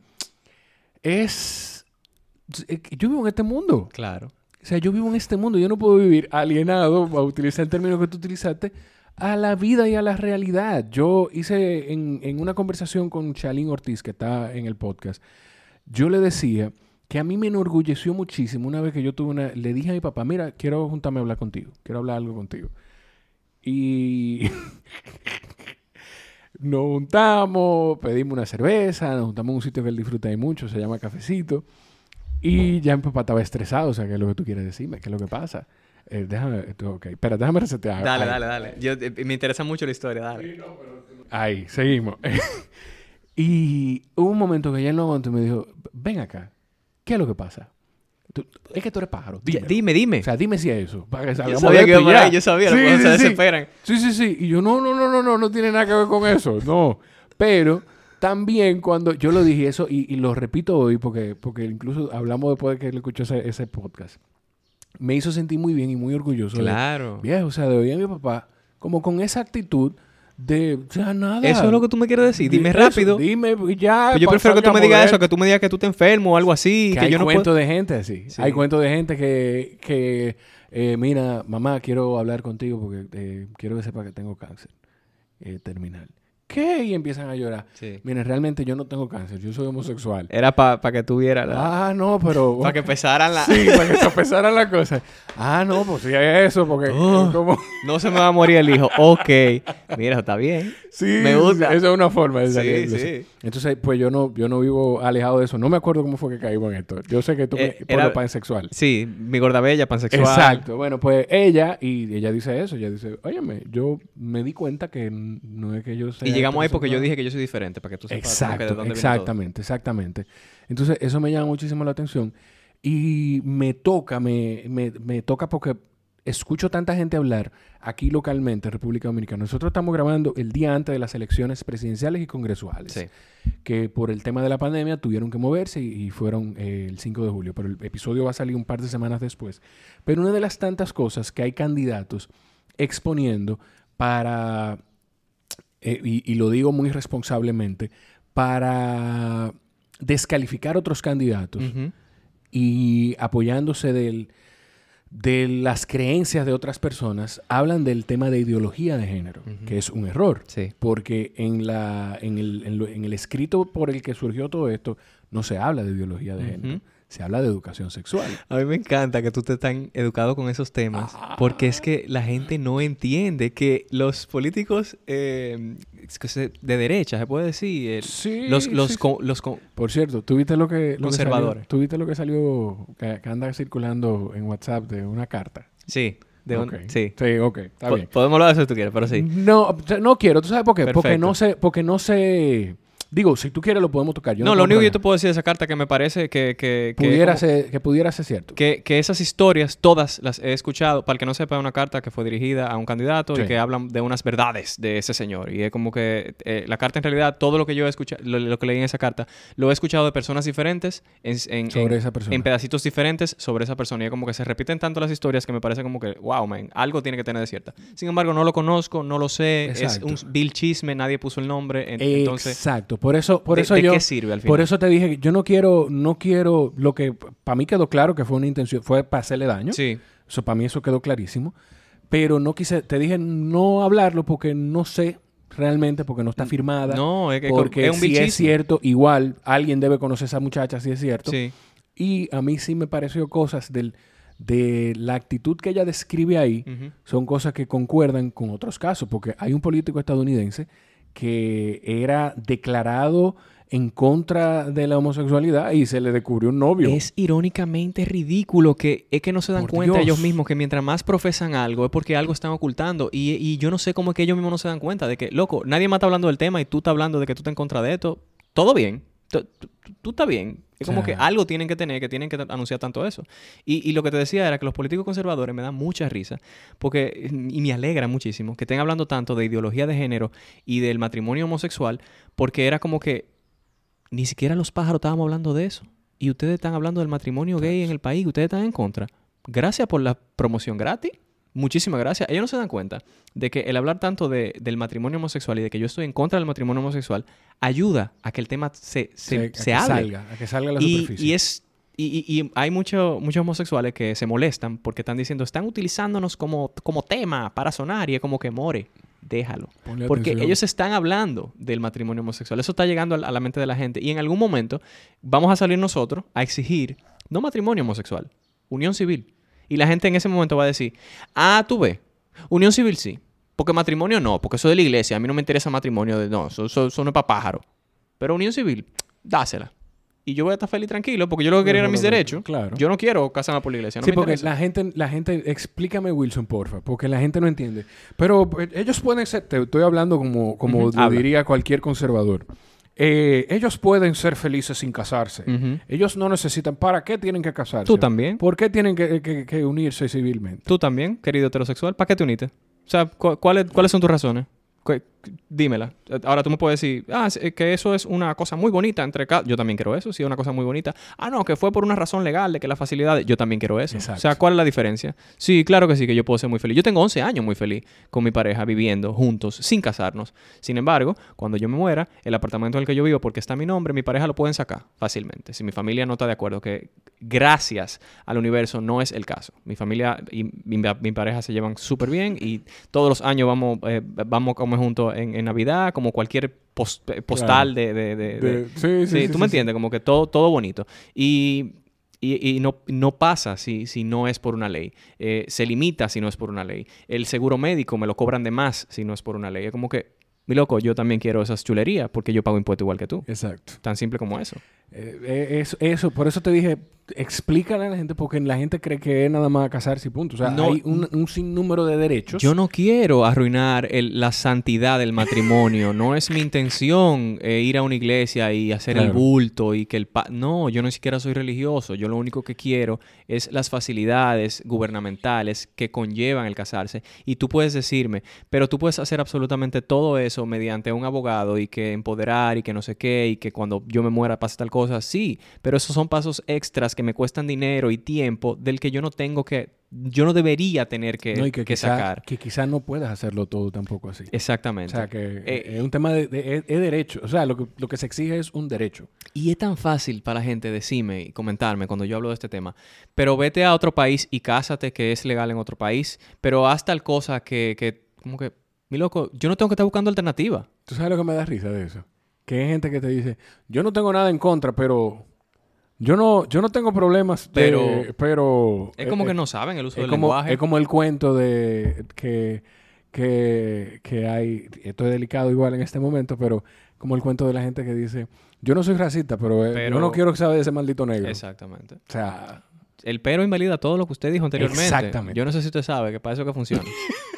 es... eh, Yo vivo en este mundo. Claro. O sea, yo vivo en este mundo. Yo no puedo vivir alienado, a utilizar el término que tú utilizaste, a la vida y a la realidad. Yo hice en, en una conversación con Charlene Ortiz, que está en el podcast, yo le decía que a mí me enorgulleció muchísimo una vez que yo tuve una... Le dije a mi papá, mira, quiero juntarme a hablar contigo. Quiero hablar algo contigo. Y... nos juntamos, pedimos una cerveza, nos juntamos en un sitio que él disfruta ahí mucho, se llama Cafecito. Y ya mi papá estaba estresado, o sea, ¿qué es lo que tú quieres decirme? ¿Qué es lo que pasa? Eh, déjame, ok, espera, déjame resetear. Dale, Ahí. dale, dale. Yo, eh, me interesa mucho la historia, dale. Ahí, seguimos. y hubo un momento que ella no aguantó y me dijo, ven acá, ¿qué es lo que pasa? Tú- es que tú eres pájaro, Ya, dime. Dime, dime. O sea, dime si es eso. Para que yo sabía que iba por ahí, yo sabía. Sí, los sí, se sí. desesperan. Sí, sí, sí. Y yo, no, no, no, no, no, no tiene nada que ver con eso. No. Pero también cuando yo lo dije eso, y, y lo repito hoy, porque, porque incluso hablamos después de que él escuchó ese, ese podcast, me hizo sentir muy bien y muy orgulloso. de- Claro. Viejo, o sea, de oír a mi papá como con esa actitud de, o sea, nada. Eso es lo que tú me quieres decir. Dime rápido. dime ya. Pues yo prefiero que tú me digas de eso, que tú me digas que tú te enfermo o algo así. que Que, hay yo no cuentos puedo... de gente así. Sí. Hay cuentos de gente que, que eh, mira, mamá, quiero hablar contigo porque eh, quiero que sepa que tengo cáncer eh, terminal. ¿Qué? Y empiezan a llorar. Sí. Miren, realmente yo no tengo cáncer, yo soy homosexual. Era para que tuviera la... Ah, no, pero... Para que empezaran la... Sí, para que se empezaran las cosas. Ah, no, pues sí es eso, porque Oh. como... No se me va a morir el hijo. Ok. Mira, está bien. Sí, Me gusta. Esa es una forma de Sí, salir de sí. Entonces, pues yo no, yo no vivo alejado de eso. No me acuerdo cómo fue que caímos en esto. Yo sé que tú Eh, me, por era- lo pansexual. Sí, mi gorda bella, pansexual. Exacto. Bueno, pues ella, y ella dice eso, ella dice, óyeme, yo me di cuenta que no es que yo sea Y llegamos ahí porque yo heterosexual". dije que yo soy diferente, para que tú sepas que de Exacto, dónde todo. exactamente, exactamente. Entonces, eso me llama muchísimo la atención. Y me toca, me, me, me toca porque escucho tanta gente hablar aquí localmente en República Dominicana. Nosotros estamos grabando el día antes de las elecciones presidenciales y congresuales, Sí. que por el tema de la pandemia tuvieron que moverse y, y fueron eh, el 5 de julio, pero el episodio va a salir un par de semanas después. Pero una de las tantas cosas que hay candidatos exponiendo para, eh, y, y lo digo muy responsablemente, para descalificar otros candidatos y apoyándose del, de las creencias de otras personas, hablan del tema de ideología de género, que es un error. Sí. Porque en, la, en, el, en, lo- en el escrito por el que surgió todo esto, no se habla de ideología de género. Se habla de educación sexual. A mí me encanta que tú estés tan educado con esos temas, porque es que la gente no entiende que los políticos eh, de derecha, se puede decir, eh, Sí, los, los, sí, sí. con- los con- Por cierto, ¿tú viste lo que, lo que Conservadores. salió? ¿Tú viste lo que salió, que, que anda circulando en WhatsApp de una carta? sí, De un-. Sí. Sí, ok, está bien. Podemos hablar de eso si tú quieres, pero sí. No, no quiero. ¿Tú sabes por qué? Porque no sé, porque no sé... Digo, si tú quieres lo podemos tocar. Yo no, lo único que yo te puedo decir de esa carta que me parece que... que, que pudiera como- ser, que pudiera ser cierto. que, que esas historias, todas las he escuchado, para el que no sepa, es una carta que fue dirigida a un candidato Sí. y que hablan de unas verdades de ese señor. Y es como que eh, la carta en realidad, todo lo que yo he escuchado, lo, lo que leí en esa carta, lo he escuchado de personas diferentes, en, en- Sobre en- esa persona. en pedacitos diferentes sobre esa persona. Y es como que se repiten tanto las historias que me parece como que, wow, man, algo tiene que tener de cierta. Sin embargo, no lo conozco, no lo sé, Exacto. es un vil chisme, nadie puso el nombre. en- entonces, Exacto. Por eso, por ¿de- eso de yo... qué sirve al final? Por eso te dije que yo no quiero, no quiero, lo que para mí quedó claro que fue una intención, fue para hacerle daño. Sí. Eso para mí eso quedó clarísimo. Pero no quise, te dije no hablarlo porque no sé realmente, porque no está firmada. No, es que porque es un si es cierto, igual alguien debe conocer a esa muchacha, si es cierto. Sí. Y a mí sí me pareció cosas del, de la actitud que ella describe ahí, son cosas que concuerdan con otros casos, porque hay un político estadounidense que era declarado en contra de la homosexualidad y se le descubrió un novio. Es irónicamente ridículo que es que no se dan Por cuenta Dios. ellos mismos que mientras más profesan algo es porque algo están ocultando. Y, y yo no sé cómo es que ellos mismos no se dan cuenta de que, loco, nadie más está hablando del tema y tú estás hablando de que tú estás en contra de esto. Todo bien. Tú, tú- tú estás bien. Es como que algo tienen que tener, que tienen que anunciar tanto eso. Y, y lo que te decía era que los políticos conservadores me dan mucha risa, porque, y me alegra muchísimo, que estén hablando tanto de ideología de género y del matrimonio homosexual, porque era como que ni siquiera los pájaros estábamos hablando de eso. Y ustedes están hablando del matrimonio gay en el país, ustedes están en contra. Gracias por la promoción gratis. Muchísimas gracias. Ellos no se dan cuenta de que el hablar tanto de- del matrimonio homosexual y de que yo estoy en contra del matrimonio homosexual ayuda a que el tema se, se, hable. salga, a que salga a la Y, superficie. y es y, y- y hay mucho- muchos homosexuales que se molestan porque están diciendo, están utilizándonos como, como tema para sonar y es como que more, déjalo. Ponle Porque atención. ellos están hablando del matrimonio homosexual. Eso está llegando a la mente de la gente. Y en algún momento vamos a salir nosotros a exigir, no matrimonio homosexual, unión civil. Y la gente en ese momento va a decir, ah, tú ves, unión civil sí. Porque matrimonio no, porque eso de la iglesia. A mí no me interesa matrimonio. De, no, eso, eso- eso no es para pájaro. Pero unión civil, dásela. Y yo voy a estar feliz tranquilo porque yo lo que quería era mis derechos. Claro. Yo no quiero casarme por la iglesia. No sí, porque interesa. la gente, la gente, explícame Wilson, porfa, porque la gente no entiende. Pero eh, ellos pueden ser, te estoy hablando como, como diría cualquier conservador. Eh, ellos pueden ser felices sin casarse. Ellos no necesitan, ¿para qué tienen que casarse? Tú también. ¿Por qué tienen que, que- que unirse civilmente? Tú también, querido heterosexual. ¿Para qué te uniste? O sea, cu- ¿cuáles, ¿cuáles son tus razones? Dímela. Ahora tú me puedes decir, ah, que eso es una cosa muy bonita entre ca-". Yo también quiero eso, sí, una cosa muy bonita. Ah, no, que fue por una razón legal de que las facilidades. Yo también quiero eso. Exacto. O sea, ¿cuál es la diferencia? Sí, claro que sí, que yo puedo ser muy feliz. Yo tengo 11 años muy feliz con mi pareja, viviendo juntos, sin casarnos. Sin embargo, cuando yo me muera, el apartamento en el que yo vivo, porque está mi nombre, mi pareja lo pueden sacar fácilmente. Si mi familia no está de acuerdo, que gracias al universo no es el caso. Mi familia y mi, mi pareja se llevan súper bien y todos los años vamos, eh, vamos a comer juntos en, en Navidad, como cualquier eh, postal de, de- de- de- De- sí, sí, Sí, sí, tú me entiendes, como que todo, todo bonito. Y, y, y no, no pasa si, si no es por una ley. Eh, se limita si no es por una ley. El seguro médico me lo cobran de más si no es por una ley. Es como que, mi loco, yo también quiero esas chulerías porque yo pago impuesto igual que tú. Exacto. Tan simple como eso. Eh, eh, eso, eso, por eso te dije, explícale a la gente, porque la gente cree que es nada más casarse y punto. O sea, No, hay un, un sinnúmero de derechos. Yo no quiero arruinar el- la santidad del matrimonio. No es mi intención eh, ir a una iglesia y hacer el bulto y que el... pa- no, yo ni siquiera soy religioso. Yo lo único que quiero es las facilidades gubernamentales que conllevan el casarse. Y tú puedes decirme, pero tú puedes hacer absolutamente todo eso mediante un abogado y que empoderar y que no sé qué y que cuando yo me muera pase tal cosa. Sí, pero esos son pasos extras que me cuestan dinero y tiempo del que yo no tengo que... Yo no debería tener que, No, que, que quizá- sacar. que quizás no puedas hacerlo todo tampoco así. O Exactamente. sea, que Eh, es un tema de, de- es derecho. O sea, lo que, lo que se exige es un derecho. Y es tan fácil para la gente decirme y comentarme cuando yo hablo de este tema, pero vete a otro país y cásate que es legal en otro país, pero haz tal cosa que, que como que, mi loco, yo no tengo que estar buscando alternativa. ¿Tú sabes lo que me da risa de eso? Que hay gente que te dice, yo no tengo nada en contra, pero yo no, yo no tengo problemas, de- Pero- pero Es como eh, que no saben el uso del como, lenguaje. es como el cuento de que, que, que hay, esto es delicado igual en este momento, pero como el cuento de la gente que dice, yo no soy racista, pero, eh, Pero- yo no quiero que sabe de ese maldito negro. Exactamente. O sea, el pero invalida todo lo que usted dijo anteriormente. Exactamente. Yo no sé si usted sabe que para eso que funciona.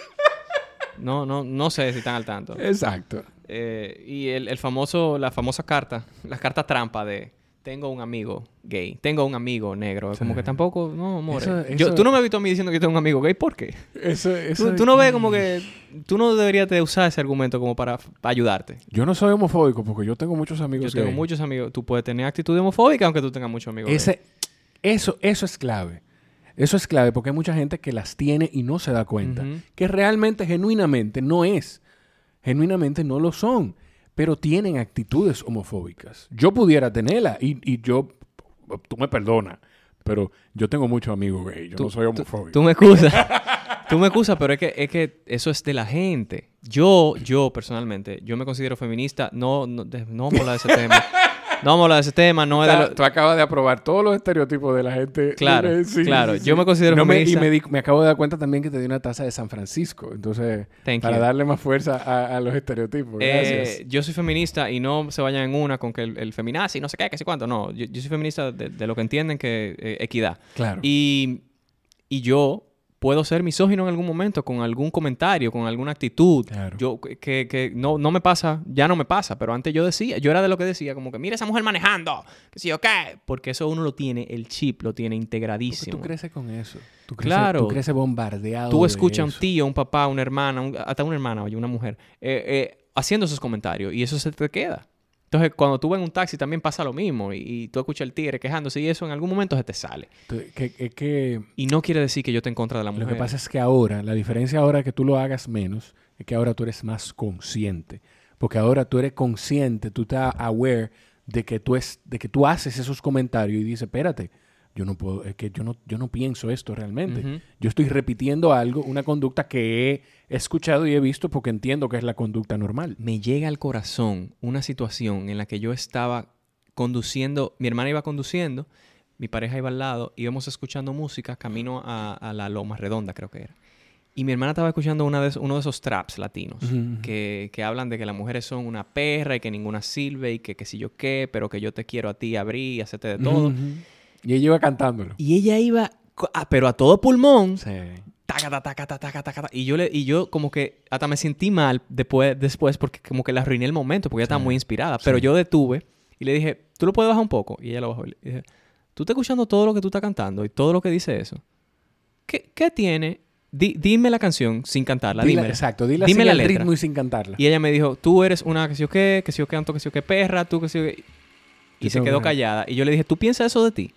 no, no, no sé si están al tanto. Exacto. Eh, y el, el famoso, la famosa carta, la carta trampa de tengo un amigo gay, tengo un amigo negro. Como que tampoco, no, amor. Eso- Yo- eso- tú no me has visto a mí diciendo que tengo un amigo gay, ¿por qué? Eso, Tú, tú no ves como que tú no deberías de usar ese argumento como para, para ayudarte. Yo no soy homofóbico porque yo tengo muchos amigos Yo tengo gay. muchos amigos. Tú puedes tener actitud homofóbica aunque tú tengas muchos amigos. Ese, eso, eso es clave. Eso es clave porque hay mucha gente que las tiene y no se da cuenta. Que realmente, genuinamente, no es. Genuinamente no lo son. Pero tienen actitudes homofóbicas. Yo pudiera tenerla y, y yo, tú me perdonas, pero yo tengo muchos amigos gay. Yo Tú- no soy homofóbico. Tú me excusas. tú me excusas, pero es que, es que eso es de la gente. Yo, yo personalmente, yo me considero feminista. No, no, no vamos a hablar de ese tema. No vamos a hablar de ese tema. No es de Tú- lo- Tú acabas de aprobar todos los estereotipos de la gente. Claro, sí, claro. sí, Yo me considero No me- y me, di- me acabo de dar cuenta también que te di una taza de San Francisco. Entonces, Thank para you. darle más fuerza a, a los estereotipos. Gracias. Eh, yo soy feminista y no se vayan en una con que el, el feminazi, no sé qué, que sé cuánto. No, yo, yo soy feminista de, de lo que entienden que eh, equidad. claro. Y, y yo puedo ser misógino en algún momento con algún comentario, con alguna actitud. Claro. Yo que, que no, no me pasa, ya no me pasa, pero antes yo decía, yo era de lo que decía, como que mira esa mujer manejando, que sí o qué, porque eso uno lo tiene, el chip lo tiene Porque integradísimo. tú creces con eso. Tú creces, Claro. Tú creces bombardeado. Tú escuchas a un tío, un papá, una hermana, un- hasta una hermana, oye, una mujer, eh, eh, haciendo esos comentarios y eso se te queda. Entonces, cuando tú vas en un taxi también pasa lo mismo y, y tú escuchas al tigre quejándose y eso en algún momento se te sale. Que- que- que Y no quiere decir que yo esté en contra de la lo mujer. que pasa es que ahora, la diferencia ahora que tú lo hagas menos, es que ahora tú eres más consciente. Porque ahora tú eres consciente, tú estás aware de que tú, es, de que tú haces esos comentarios y dices, espérate, yo no puedo, es que yo no, yo no pienso esto realmente. Yo estoy repitiendo algo, una conducta que he escuchado y he visto porque entiendo que es la conducta normal. me llega al corazón una situación en la que yo estaba conduciendo, mi hermana iba conduciendo, mi pareja iba al lado, íbamos escuchando música camino a, a la Loma Redonda, creo que era. Y mi hermana estaba escuchando una de, uno de esos traps latinos que, que hablan de que las mujeres son una perra y que ninguna sirve y que qué sé yo qué, pero que yo te quiero a ti abrir y hacerte de todo. Y ella iba cantándolo. Y ella iba, ah, pero a todo pulmón, Sí. taca, taca, taca, taca, taca, taca. Y yo, le, y yo como que hasta me sentí mal después, después porque como que le arruiné el momento porque ella estaba Sí. muy inspirada. Pero Sí. yo detuve y le dije, ¿tú lo puedes bajar un poco? Y ella lo bajó. Y le dije, ¿tú estás escuchando todo lo que tú estás cantando y todo lo que dice eso? ¿Qué, qué tiene? Di- dime la canción sin cantarla, dímela. exacto, dile Dime la al letra. ritmo y sin cantarla. Y ella me dijo, tú eres una que sé yo qué, que sé yo qué, que sé yo qué perra, tú que sé yo qué. Y se quedó que- callada. Y yo le dije, ¿tú piensas eso de ti?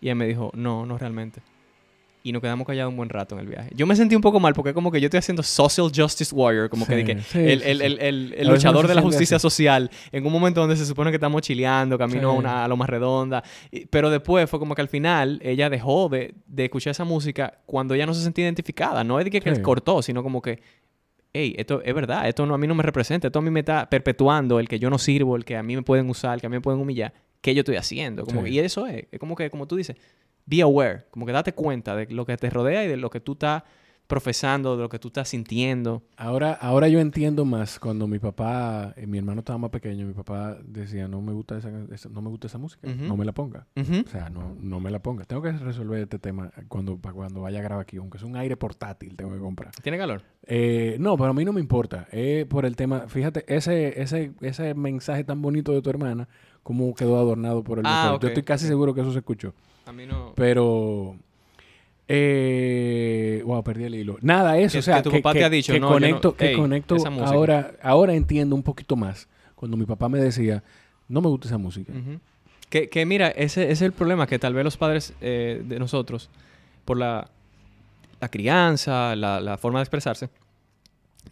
Y ella me dijo, no, no realmente. Y nos quedamos callados un buen rato en el viaje. Yo me sentí un poco mal porque como que yo estoy haciendo social justice warrior, como que, Sí, el, sí, el- el- luchador de la justicia social en un momento donde se supone que estamos chileando, camino a una más redonda. Y- Pero después fue como que al final ella dejó de, de escuchar esa música cuando ella no se sentía identificada. No es de que, que cortó, sino como que hey, esto es verdad, esto no, a mí no me representa, esto a mí me está perpetuando el que yo no sirvo, el que a mí me pueden usar, el que a mí me pueden humillar, ¿qué yo estoy haciendo? Como Sí. que- y eso es, es como que, como tú dices, be aware, como que date cuenta de lo que te rodea y de lo que tú estás profesando, de lo que tú estás sintiendo. Ahora, ahora yo entiendo más cuando mi papá, eh, mi hermano estaba más pequeño, mi papá decía, no me gusta esa, esa- no me gusta esa música, no me la ponga. O sea, no, no me la ponga. Tengo que resolver este tema cuando, pa- cuando vaya a grabar aquí, aunque es un aire portátil, tengo que comprar. ¿Tiene calor? Eh, no, pero a mí no me importa. Es por el tema, fíjate, ese, ese, ese mensaje tan bonito de tu hermana, cómo quedó adornado por el Ah, mejor. ok, Yo estoy casi seguro que eso se escuchó. A mí no... Pero. Eh, wow, perdí el hilo. Nada, eso. Que- o sea, que tu papá te ha dicho, que "No, yo no- conecto, que conecto esa música". ahora, ahora entiendo un poquito más. Cuando mi papá me decía, no me gusta esa música. Ujú. que, que mira, ese, ese es el problema, que tal vez los padres eh, de nosotros, por la, la crianza, la, la forma de expresarse,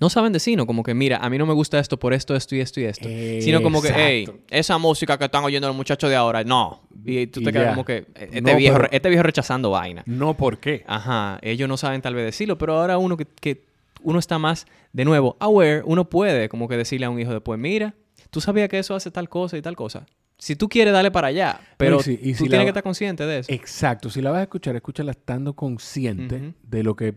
no saben decirnos como que, mira, a mí no me gusta esto por esto, esto y esto y esto. Sino como que, hey, esa música que están oyendo los muchachos de ahora, no. Y tú Y te quedas ya. como que, eh, este, No, viejo, pero- este viejo rechazando vaina. No, ¿por qué? Ajá, ellos no saben tal vez decirlo, pero ahora uno que, que uno está más, de nuevo, aware, uno puede como que decirle a un hijo después, mira, tú sabías que eso hace tal cosa y tal cosa. Si tú quieres, dale para allá, pero y si- y tú si la- tienes que estar consciente de eso. Exacto. Si la vas a escuchar, escúchala estando consciente de lo que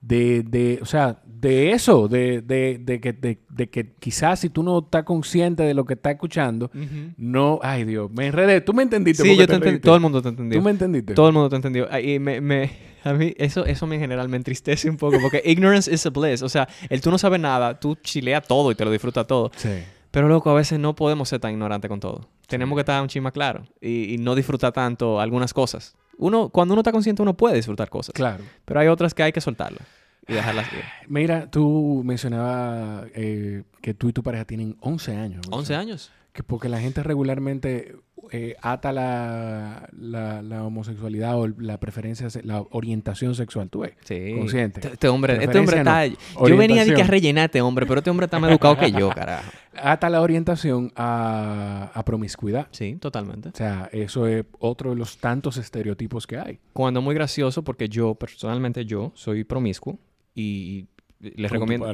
de, de, o sea, de eso, de, de, de que, de, de que quizás si tú no estás consciente de lo que estás escuchando, no, ay Dios, me enredé, tú me entendiste. Sí, yo te entendí, todo el mundo te entendió. ¿Tú me entendiste? Todo el mundo te entendió. Ah, Y me, me- a mí eso, eso me en general me entristece un poco porque ignorance is a bliss. O sea, el tú no sabes nada, tú chileas todo y te lo disfrutas todo. Sí. Pero loco, a veces no podemos ser tan ignorantes con todo. Tenemos que estar un chima claro y, y no disfrutar tanto algunas cosas. Uno, cuando uno está consciente, uno puede disfrutar cosas. Claro. Pero hay otras que hay que soltarlas y dejarlas ir. Mira, tú mencionabas eh, que tú y tu pareja tienen 11 años. ¿no? 11 años. Que porque la gente regularmente eh, ata la, la, la homosexualidad o la preferencia, la orientación sexual. ¿Tú ves? Sí. Consciente. Este, este hombre, este hombre está... no. Yo venía de que rellenar este hombre, pero este hombre está más educado que yo, carajo. Ata la orientación a, a promiscuidad. Sí, totalmente. O sea, eso es otro de los tantos estereotipos que hay. Cuando muy gracioso, porque yo, personalmente yo, soy promiscuo y les recomiendo...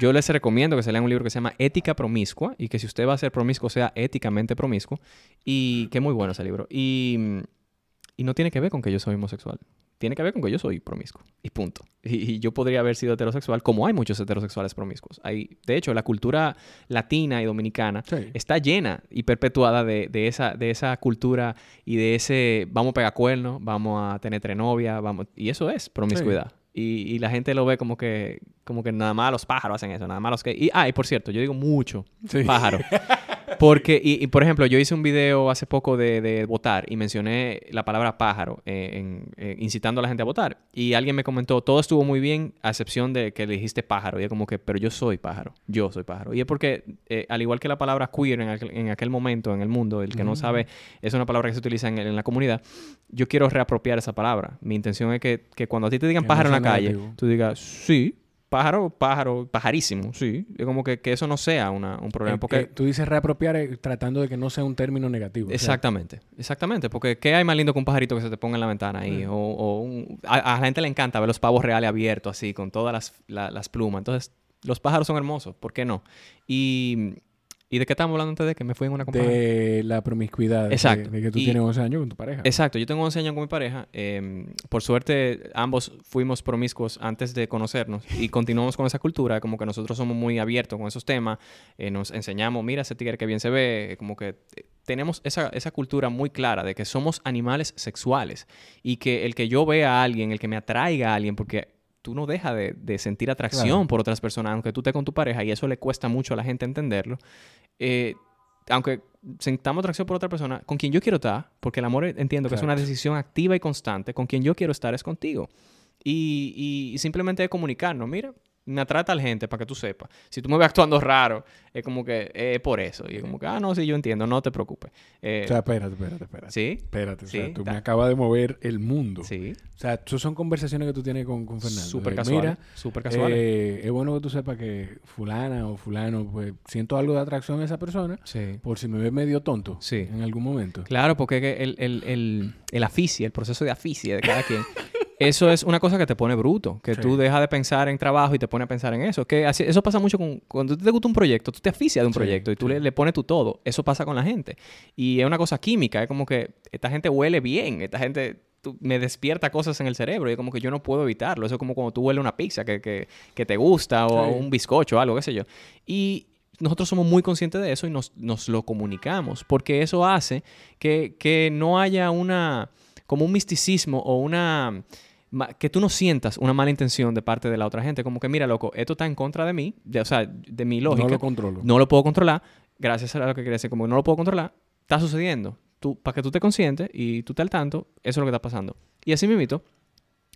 yo les recomiendo que se lean un libro que se llama Ética Promiscua y que si usted va a ser promiscuo sea éticamente promiscuo y que es muy bueno ese libro. Y, y no tiene que ver con que yo soy homosexual. Tiene que ver con que yo soy promiscuo. Y punto. Y, y yo podría haber sido heterosexual, como hay muchos heterosexuales promiscuos. Hay, de hecho, la cultura latina y dominicana Sí. está llena y perpetuada de, de esa, de esa cultura y de ese vamos a pegar cuernos, vamos a tener tres novias, vamos... Y eso es promiscuidad. Y, y la gente lo ve como que, como que nada más los pájaros hacen eso, nada más los que... Y, ah, y por cierto, yo digo mucho Sí. pájaro. Porque, y, y, por ejemplo, yo hice un video hace poco de, de votar y mencioné la palabra pájaro, eh, en- eh, incitando a la gente a votar. Y alguien me comentó, todo estuvo muy bien, a excepción de que le dijiste pájaro. Y es como que, pero yo soy pájaro, yo soy pájaro. Y es porque, eh, al igual que la palabra queer en aquel, en aquel momento en el mundo, el que no sabe, es una palabra que se utiliza en, la comunidad, yo quiero reapropiar esa palabra. Mi intención es que, que cuando a ti te digan pájaro en la calle, negativo. tú digas, sí. Pájaro, pájaro, pajarísimo, sí. Es como que, que eso no sea una- un problema. Porque eh, tú dices reapropiar eh, tratando de que no sea un término negativo. o sea, Exactamente, exactamente. Porque ¿qué hay más lindo que un pajarito que se te ponga en la ventana ahí? O, o un- a, a la gente le encanta ver los pavos reales abiertos así, con todas las, la- las plumas. Entonces, los pájaros son hermosos, ¿por qué no? Y, ¿y de qué estamos hablando antes de que me fui en una compañía? de la promiscuidad. Exacto. De, que tú Y- tienes 11 años con tu pareja. Exacto, yo tengo 11 años con mi pareja. eh, por suerte, ambos fuimos promiscuos antes de conocernos y continuamos con esa cultura, como que nosotros somos muy abiertos con esos temas. eh, nos enseñamos, mira ese tigre que bien se ve, eh, como que eh, tenemos esa, esa cultura muy clara de que somos animales sexuales y que el que yo vea a alguien, el que me atraiga a alguien, porque tú no dejas de, de sentir atracción Claro. por otras personas, aunque tú estés con tu pareja, y eso le cuesta mucho a la gente entenderlo. eh, aunque sentamos atracción por otra persona, con quien yo quiero estar, porque el amor entiendo que es una decisión activa y constante, con quien yo quiero estar es contigo. Y, y simplemente comunicarnos, mira, me atrae tal gente para que tú sepas. Si tú me ves actuando raro, es como que es por eso. Y es como que, ah, no, sí, yo entiendo, no te preocupes. Eh, O sea, espérate, espérate, espérate. ¿Sí? Espérate, o sea, Sí, tú ta- me acabas de mover el mundo. Sí. O sea, esas son conversaciones que tú tienes con, con Fernando. Súper. Mira, Súper casuales. eh, es bueno que tú sepas que fulana o fulano, pues siento algo de atracción a esa persona sí. por si me ve medio tonto Sí. en algún momento. Claro, porque que el, el, el, el aficia, el proceso de aficia de cada quien, eso es una cosa que te pone bruto, que Sí. tú dejas de pensar en trabajo y te pones a pensar en eso. Que así- eso pasa mucho con, cuando te gusta un proyecto, tú te aficias de un Sí, proyecto y tú sí. le, le pones tu todo. Eso pasa con la gente. Y es una cosa química, es como que esta gente huele bien, esta gente tú- me despierta cosas en el cerebro y es como que yo no puedo evitarlo. Eso es como cuando tú hueles una pizza que, que, que te gusta o Sí. un bizcocho o algo, qué sé yo. Y nosotros somos muy conscientes de eso y nos, nos lo comunicamos, porque eso hace que, que no haya una, como un misticismo o una, que tú no sientas una mala intención de parte de la otra gente, como que mira, loco, esto está en contra de mí, de, o sea, de mi lógica, No lo controlo. no lo puedo controlar, gracias a lo que decir, como no lo puedo controlar, está sucediendo. Tú, para que tú te conscientes y tú estés al tanto, eso es lo que está pasando. Y así mismo,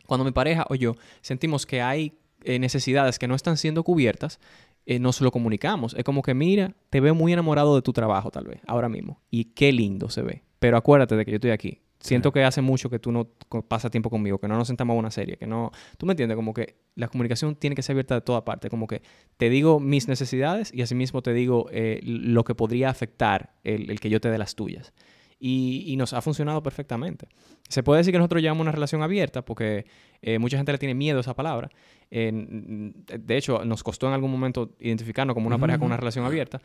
cuando mi pareja o yo sentimos que hay eh, necesidades que no están siendo cubiertas, eh, nos lo comunicamos. Es como que, mira, te veo muy enamorado de tu trabajo tal vez, ahora mismo. Y qué lindo se ve. Pero acuérdate de que yo estoy aquí. Siento que hace mucho que tú no pasas tiempo conmigo, que no nos sentamos a una serie, que no... Tú me entiendes, como que la comunicación tiene que ser abierta de toda parte. Como que te digo mis necesidades y asimismo te digo eh, lo que podría afectar el, el que yo te dé las tuyas. Y, y nos ha funcionado perfectamente. Se puede decir que nosotros llevamos una relación abierta porque eh, mucha gente le tiene miedo a esa palabra. Eh, de hecho, nos costó en algún momento identificarnos como una pareja con una relación abierta,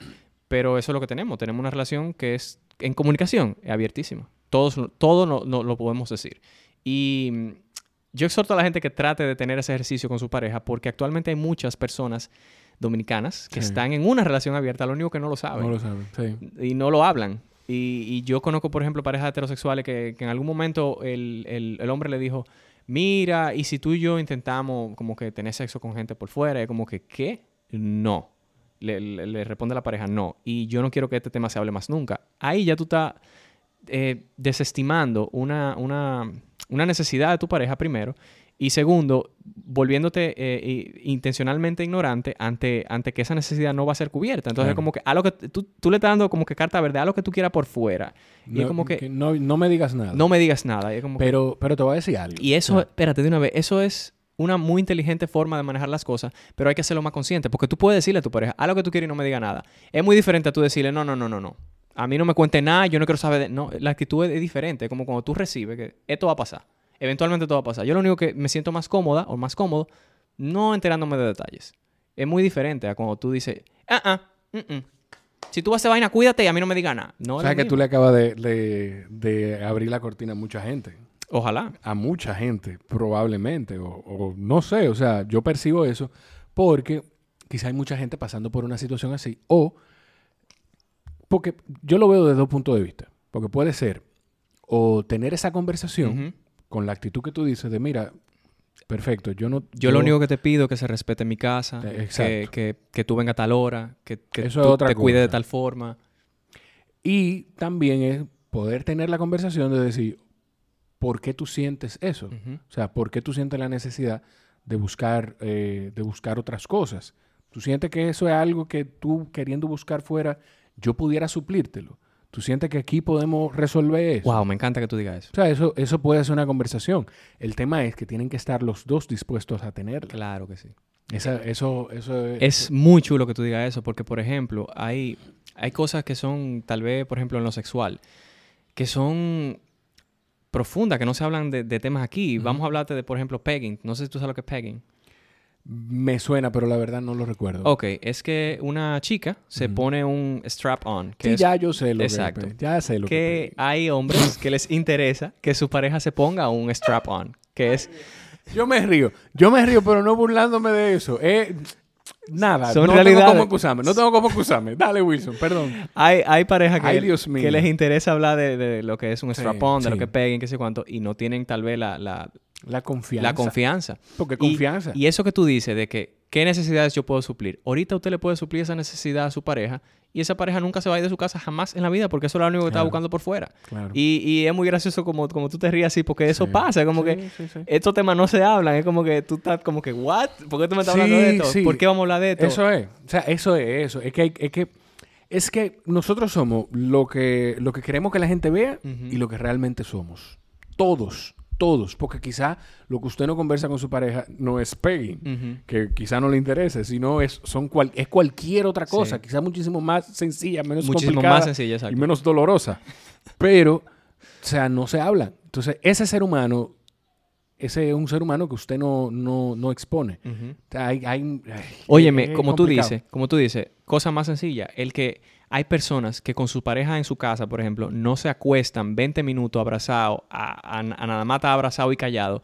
pero eso es lo que tenemos. Tenemos una relación que es en comunicación, es abiertísima. Todos, todo no, no lo podemos decir. Y, yo exhorto a la gente que trate de tener ese ejercicio con su pareja porque actualmente hay muchas personas dominicanas que Sí. están en una relación abierta, lo único que no lo saben No lo saben, sí. y no lo hablan. Y, y yo conozco, por ejemplo, parejas heterosexuales que, que en algún momento el, el- el hombre le dijo, mira, y si tú y yo intentamos como que tener sexo con gente por fuera, y como que, ¿qué? No. Le, le- le responde la pareja, no. Y yo no quiero que este tema se hable más nunca. Ahí ya tú estás eh, desestimando una, una, una necesidad de tu pareja primero. Y segundo, volviéndote eh, intencionalmente ignorante ante, ante que esa necesidad no va a ser cubierta. Entonces, Claro. como que a lo que tú, tú le estás dando como que carta verde a lo que tú quieras por fuera. Y es No, como que, no, no me digas nada. no me digas nada. Es como que- pero, pero te voy a decir algo. y eso, espérate de una vez, eso es una muy inteligente forma de manejar las cosas, pero hay que hacerlo más consciente, porque tú puedes decirle a tu pareja, haz lo que tú quieres y no me diga nada. Es muy diferente a tú decirle, no, no, no, no, no. A mí no me cuente nada, yo no quiero saber de... No, la actitud es, diferente, como cuando tú recibes que esto va a pasar. Eventualmente todo va a pasar. Yo lo único que me siento más cómoda o más cómodo, no enterándome de detalles. Es muy diferente a cuando tú dices, ah, ah, mm, mm. Si tú vas a hacer vaina, cuídate y a mí no me digas nada. No o sea que mismo. tú le acabas de, de- de abrir la cortina a mucha gente. Ojalá. A mucha gente, probablemente. O, o no sé, o sea, yo percibo eso porque quizá hay mucha gente pasando por una situación así. O porque yo lo veo desde dos puntos de vista. Porque puede ser o tener esa conversación con la actitud que tú dices de, mira, perfecto, yo no... Yo lo único que te pido es que se respete mi casa, Eh, que, que, que tú vengas a tal hora, que, que Eso tú es otra te cuides de cosa. tal forma. Y también es poder tener la conversación de decir, ¿por qué tú sientes eso? O sea, ¿por qué tú sientes la necesidad de buscar, eh, de buscar otras cosas? ¿Tú sientes que eso es algo que tú queriendo buscar fuera, yo pudiera suplírtelo? ¿Tú sientes que aquí podemos resolver eso? Wow, me encanta que tú digas eso. O sea, eso, eso puede ser una conversación. El tema es que tienen que estar los dos dispuestos a tenerla. Claro que sí. Esa- eso, eso es... Es muy chulo que tú digas eso, porque, por ejemplo, hay, hay cosas que son, tal vez, por ejemplo, en lo sexual, que son profundas, que no se hablan de, de temas aquí. Vamos a hablarte de, por ejemplo, pegging. No sé si tú sabes lo que es pegging. Me suena, pero la verdad no lo recuerdo. Ok, es que una chica se pone un strap-on. que sí, es ya yo sé lo Exacto. que... Ya sé lo que... que hay hombres que les interesa que su pareja se ponga un strap-on, que es Yo me río. Yo me río, pero no burlándome de eso. Eh, nada. Son no realidades. tengo cómo excusarme. No tengo cómo excusarme. Dale, Wilson. Perdón. hay, hay parejas que, Ay, Dios mío. que les interesa hablar de, de lo que es un Sí, strap-on, de lo que peguen, qué sé cuánto, y no tienen tal vez la, la, La confianza. la confianza. Porque confianza. Y, eso que tú dices de que qué necesidades yo puedo suplir. Ahorita usted le puede suplir esa necesidad a su pareja y esa pareja nunca se va a ir de su casa jamás en la vida porque eso es lo único que está Claro. buscando por fuera. claro. Y, y es muy gracioso como, como tú te rías así porque eso Sí. pasa, como Sí, que sí, estos temas no se hablan, es como que tú estás como que, ¿what? ¿Por qué tú me estás hablando de esto? ¿Por qué vamos a hablar de esto? Eso es. O sea, eso es eso. Es que, hay- es que, es que nosotros somos lo que, lo que queremos que la gente vea y lo que realmente somos. Todos. Todos. Porque quizá lo que usted no conversa con su pareja no es pegging. Que quizá no le interese, sino es, son cual- es cualquier otra cosa, Sí. quizá muchísimo más sencilla, menos Muchísimo complicada más sencilla, y menos dolorosa. Pero, o sea, no se hablan. Entonces, ese ser humano, ese es un ser humano que usted no, no, no expone. Hay, hay- ay, Óyeme, como tú dices, como tú dices, cosa más sencilla, el que hay personas que con su pareja en su casa, por ejemplo, no se acuestan 20 minutos abrazados, a, a- a nada más estar abrazado y callado,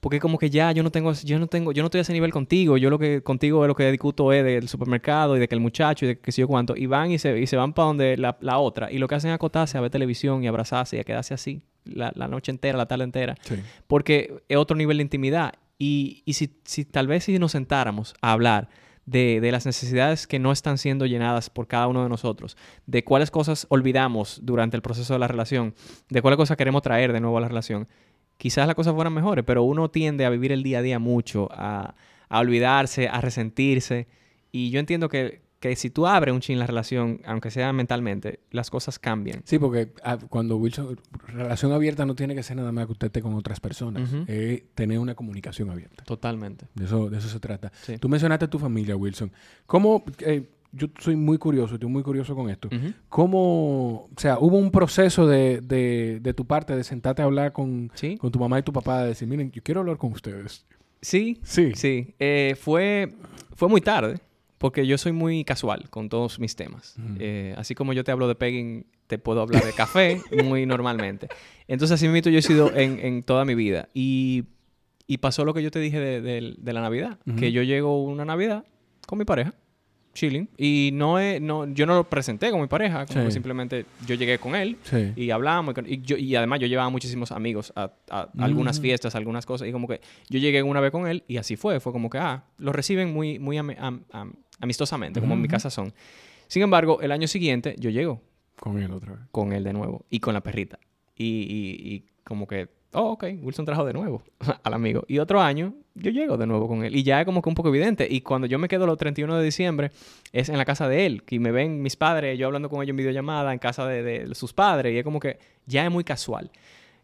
porque como que ya yo no tengo, yo no tengo, yo no estoy a ese nivel contigo, yo lo que contigo es lo que discuto es del supermercado y de que el muchacho y de que sé yo cuánto, y van y se, y se van para donde la, la otra, y lo que hacen es acotarse a ver televisión y abrazarse y a quedarse así la, la noche entera, la tarde entera Sí. porque es otro nivel de intimidad. Y, y si, si tal vez si nos sentáramos a hablar de, de las necesidades que no están siendo llenadas por cada uno de nosotros, de cuáles cosas olvidamos durante el proceso de la relación, de cuáles cosas queremos traer de nuevo a la relación, quizás las cosas fueran mejores, pero uno tiende a vivir el día a día mucho, a, a olvidarse, a resentirse. Y yo entiendo que, que si tú abres un chin la relación, aunque sea mentalmente, las cosas cambian. Sí, porque ah, cuando Wilson, relación abierta no tiene que ser nada más que usted esté con otras personas, es tener una comunicación abierta. Totalmente. De eso, de eso se trata. Sí. Tú mencionaste a tu familia, Wilson. ¿Cómo, eh, yo soy muy curioso, estoy muy curioso con esto. ¿Cómo, o sea, hubo un proceso de, de, de tu parte de sentarte a hablar con, Sí. con tu mamá y tu papá, de decir, miren, yo quiero hablar con ustedes? Sí, Sí. Sí, eh, fue, fue muy tarde, porque yo soy muy casual con todos mis temas. Ujú. Eh, así como yo te hablo de pegging, te puedo hablar de café muy normalmente. Entonces, así mismo yo he sido en, en toda mi vida. Y, Y pasó lo que yo te dije de, de- de la Navidad. Ujú. Que yo llego una Navidad con mi pareja, chilling. Y no es, no, yo no lo presenté con mi pareja, como Sí. simplemente yo llegué con él. Sí. Y hablamos, y, yo, y además yo llevaba muchísimos amigos a, a algunas Mm. fiestas, algunas cosas, y como que yo llegué una vez con él y así fue, fue como que, ah, lo reciben muy, muy ami- am- am- amistosamente, como en mi casa son. Sin embargo, el año siguiente yo llego Con él otra vez. con él de nuevo y con la perrita. Y, y- y como que, oh, ok, Wilson trajo de nuevo al amigo. Y otro año yo llego de nuevo con él. Y ya es como que un poco evidente. Y cuando yo me quedo los 31 de diciembre, es en la casa de él. Que me ven mis padres, yo hablando con ellos en videollamada, en casa de, de sus padres. Y es como que ya es muy casual.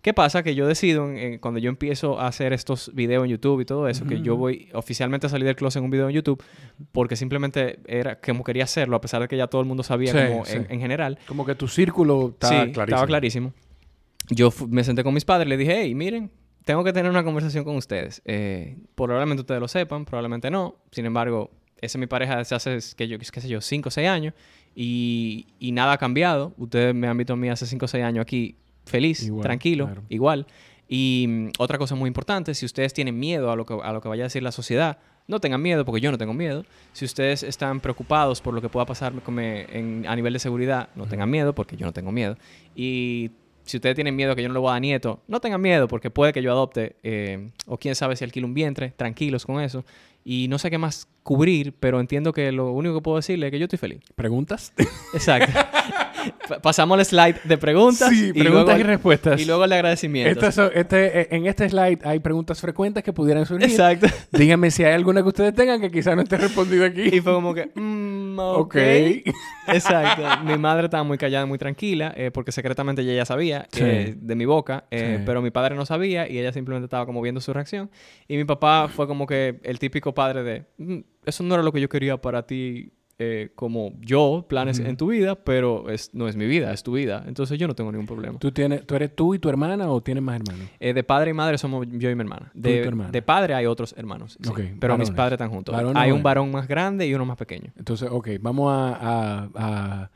¿Qué pasa? Que yo decido, en- en- cuando yo empiezo a hacer estos videos en YouTube y todo eso, que yo voy oficialmente a salir del closet en un video en YouTube, porque simplemente era como quería hacerlo, a pesar de que ya todo el mundo sabía Sí, como sí. en- en general Como que tu círculo está sí, clarísimo. estaba clarísimo. Yo me senté con mis padres y le dije, hey, miren, tengo que tener una conversación con ustedes. Eh, probablemente ustedes lo sepan, probablemente no. Sin embargo, esa es mi pareja desde hace, que yo, qué sé yo, 5 o 6 años. Y, y nada ha cambiado. Ustedes me han visto a mí hace 5 o 6 años aquí feliz, Igual, tranquilo, claro. igual. Y mm, otra cosa muy importante, si ustedes tienen miedo a lo, que, a lo que vaya a decir la sociedad, no tengan miedo, porque yo no tengo miedo. Si ustedes están preocupados por lo que pueda pasar con- en- a nivel de seguridad, no tengan miedo, porque yo no tengo miedo. Y si ustedes tienen miedo que yo no le voy a dar nieto, no tengan miedo, porque puede que yo adopte, eh, o quién sabe si alquilo un vientre, tranquilos con eso. Y no sé qué más cubrir, pero entiendo que lo único que puedo decirle es que yo estoy feliz. ¿Preguntas? Exacto. Pa- Pasamos al slide de preguntas. sí, y preguntas luego y el- respuestas. y luego el de agradecimientos. Estas son- este, eh, en este slide hay preguntas frecuentes que pudieran surgir. Exacto. Díganme si hay alguna que ustedes tengan que quizás no esté respondida aquí. Y fue como que, mm, ok. ok. Exacto. Mi madre estaba muy callada, muy tranquila, eh, porque secretamente ella ya sabía Sí. eh, de mi boca, eh, Sí. pero mi padre no sabía y ella simplemente estaba como viendo su reacción. Y mi papá fue como que el típico padre de, "Mm, eso no era lo que yo quería para ti. Eh, como yo, planes en tu vida, pero es, no es mi vida, es tu vida. Entonces yo no tengo ningún problema. ¿Tú, tienes, ¿Tú eres tú y tu hermana o tienes más hermanos? Eh, de padre y madre somos yo y mi hermana. Tú y De, tu hermana. de padre hay otros hermanos. sí. Pero mis padres están juntos. Hay un varón más grande y uno más pequeño. Entonces, ok, vamos a, a, a-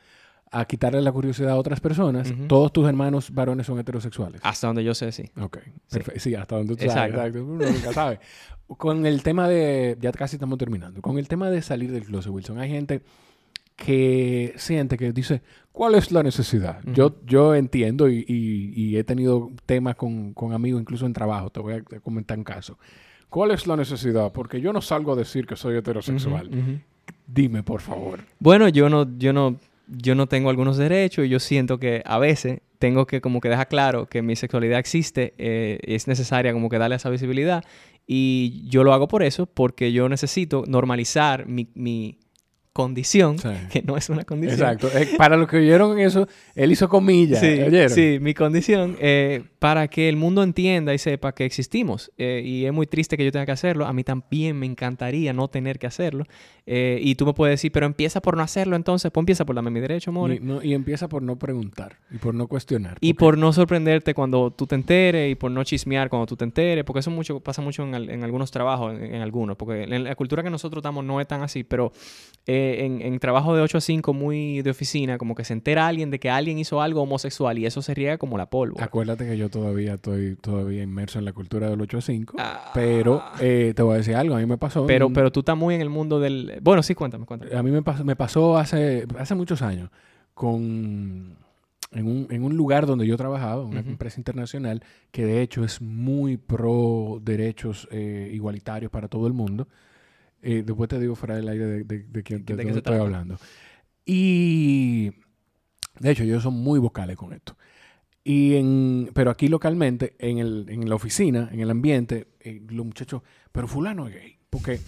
a quitarle la curiosidad a otras personas. Todos tus hermanos varones son heterosexuales. Hasta donde yo sé, sí. Ok, perfecto. Sí, hasta donde tú sabes. Exacto. Exacto. Uno nunca sabe. Con el tema de... Ya casi estamos terminando. Con el tema de salir del closet, Wilson, hay gente que siente que dice, ¿cuál es la necesidad? Yo, yo entiendo y, y- y he tenido temas con, con amigos, incluso en trabajo. Te voy a comentar un caso. ¿Cuál es la necesidad? Porque yo no salgo a decir que soy heterosexual. Dime, por favor. Bueno, yo no, yo no, yo no tengo algunos derechos y yo siento que a veces tengo que como que dejar claro que mi sexualidad existe, eh, es necesaria como que darle esa visibilidad y yo lo hago por eso, porque yo necesito normalizar mi, mi condición, Sí. que no es una condición. Exacto. Eh, para los que oyeron eso, él hizo comillas. Sí, ¿oyeron? sí, mi condición, eh, para que el mundo entienda y sepa que existimos. Eh, y es muy triste que yo tenga que hacerlo. A mí también me encantaría no tener que hacerlo. Eh, y tú me puedes decir, pero empieza por no hacerlo entonces. Pues empieza por darme mi derecho, amor. Y, no- y empieza por no preguntar y por no cuestionar. Y por no sorprenderte cuando tú te enteres y por no chismear cuando tú te enteres, porque eso mucho, pasa mucho en, al- en algunos trabajos, en, en algunos, porque en la cultura que nosotros estamos no es tan así, pero eh, en, en trabajo de 8 a 5 muy de oficina, como que se entera alguien de que alguien hizo algo homosexual y eso se riega como la pólvora. Acuérdate que yo todavía estoy todavía inmerso en la cultura del 8 a 5. Ah. Pero eh, te voy a decir algo. A mí me pasó. Pero, en- pero tú estás muy en el mundo del... Bueno, sí, cuéntame, cuéntame. A mí me pasó, me pasó hace, hace muchos años con... En un, en un lugar donde yo trabajaba, una Ujú. empresa internacional, que de hecho es muy pro derechos eh, igualitarios para todo el mundo. Eh, después te digo fuera del aire de, de, de quién- de ¿De qué dónde se estoy trata? hablando. Y de hecho, ellos son muy vocales con esto. Y en, pero aquí localmente, en, el, en la oficina, en el ambiente, eh, los muchachos, pero fulano es gay. Porque,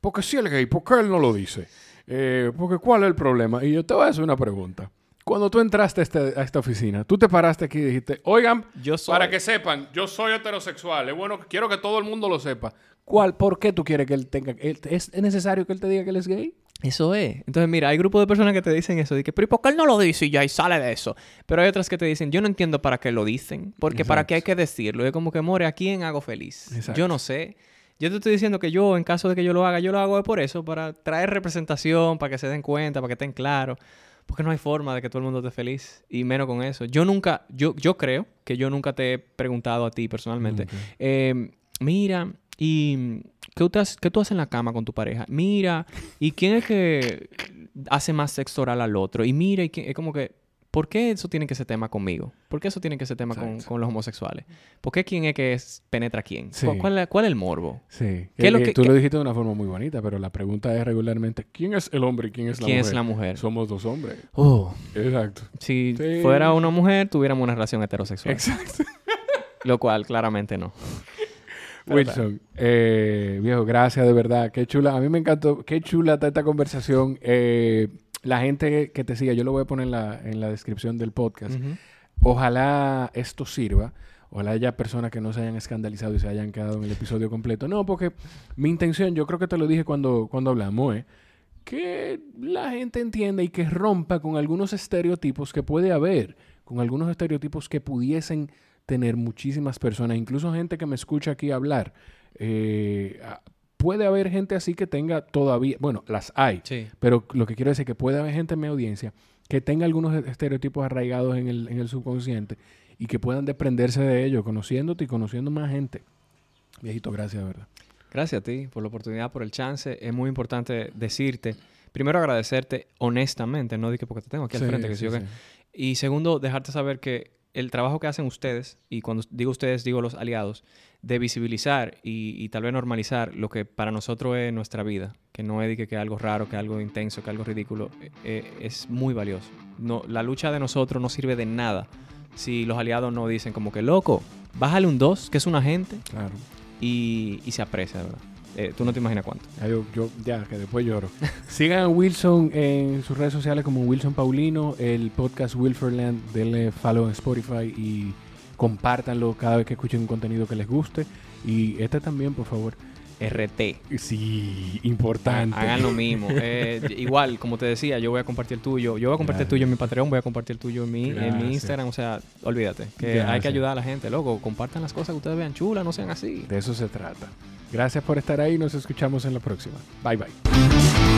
porque si él es gay, ¿por qué él no lo dice? Eh, porque ¿cuál es el problema? Y yo te voy a hacer una pregunta. Cuando tú entraste a, este- a esta oficina, tú te paraste aquí y dijiste, oigan, Yo soy... para que sepan, yo soy heterosexual. Es bueno, quiero que todo el mundo lo sepa. ¿Cuál, ¿Por qué tú quieres que él tenga... ¿Es necesario que él te diga que él es gay? Eso es. Entonces, mira, hay grupos de personas que te dicen eso. Que, pero ¿y por qué él no lo dice y ya y sale de eso? Pero hay otras que te dicen, yo no entiendo para qué lo dicen. Porque para qué hay que decirlo. Es como que, more, ¿a quién hago feliz? Exacto. Yo no sé. Yo te estoy diciendo que yo, en caso de que yo lo haga, yo lo hago por eso, para traer representación, para que se den cuenta, para que estén claros. Porque no hay forma de que todo el mundo esté feliz. Y menos con eso. Yo nunca, yo, yo creo que yo nunca te he preguntado a ti personalmente. Ok. eh, mira, ¿y qué, tú haces- qué tú haces en la cama con tu pareja? Mira, ¿y quién es que hace más sexo oral al otro? Y mira, y quién- es como que, ¿por qué eso tiene que ser tema conmigo? ¿Por qué eso tiene que ser tema con, los homosexuales? ¿Por qué quién es que es- penetra a quién? Sí. ¿Cuál, cuál es- cuál es el morbo? Sí. ¿Qué es lo Eh, que- tú lo dijiste de una forma muy bonita, pero la pregunta es regularmente, ¿quién es el hombre y quién es la ¿Quién mujer? es la mujer? Somos dos hombres. Oh, Exacto. si Sí. fuera una mujer, tuviéramos una relación heterosexual. Exacto. Lo cual, claramente no. Wilson, eh, viejo, gracias de verdad. Qué chula. A mí me encantó. Qué chula está esta conversación. Eh, la gente que te siga, yo lo voy a poner en la, en la descripción del podcast. Ojalá esto sirva. Ojalá haya personas que no se hayan escandalizado y se hayan quedado en el episodio completo. No, porque mi intención, yo creo que te lo dije cuando, cuando hablamos, es que la gente entienda y que rompa con algunos estereotipos que puede haber, con algunos estereotipos que pudiesen tener muchísimas personas, incluso gente que me escucha aquí hablar. Eh, ah, puede haber gente así que tenga todavía, bueno, las hay, Sí. pero lo que quiero decir es que puede haber gente en mi audiencia que tenga algunos e- estereotipos arraigados en el, en el subconsciente y que puedan desprenderse de ellos, conociéndote y conociendo más gente. Viejito, gracias, de verdad. Gracias a ti por la oportunidad, por el chance. Es muy importante decirte, primero agradecerte honestamente, no di que porque te tengo aquí al frente, que sí, sí o qué. sí. Y segundo, dejarte saber que el trabajo que hacen ustedes, y cuando digo ustedes, digo los aliados, de visibilizar y, y tal vez normalizar lo que para nosotros es nuestra vida, que no es que, que algo raro, que algo intenso, que algo ridículo, eh, eh, es muy valioso. No, la lucha de nosotros no sirve de nada si los aliados no dicen como que, loco, bájale un 2, que es un agente, Claro. y, y se aprecia, verdad. Eh, tú no te imaginas cuánto. Ya, yo, yo- ya, que después lloro. Sigan a Wilson en sus redes sociales como Wilson Paulino, el podcast Wilferland, denle follow en Spotify y compártanlo cada vez que escuchen un contenido que les guste. Y este también, por favor. RT. Sí, importante. Hagan lo mismo. Eh, igual, como te decía, yo voy a compartir el tuyo. Yo voy a compartir el tuyo en mi Patreon, voy a compartir el tuyo en mi, en mi Instagram. O sea, olvídate. Que hay que ayudar a la gente, loco. Compartan las cosas que ustedes vean chulas, no sean así. De eso se trata. Gracias por estar ahí. Nos escuchamos en la próxima. Bye bye.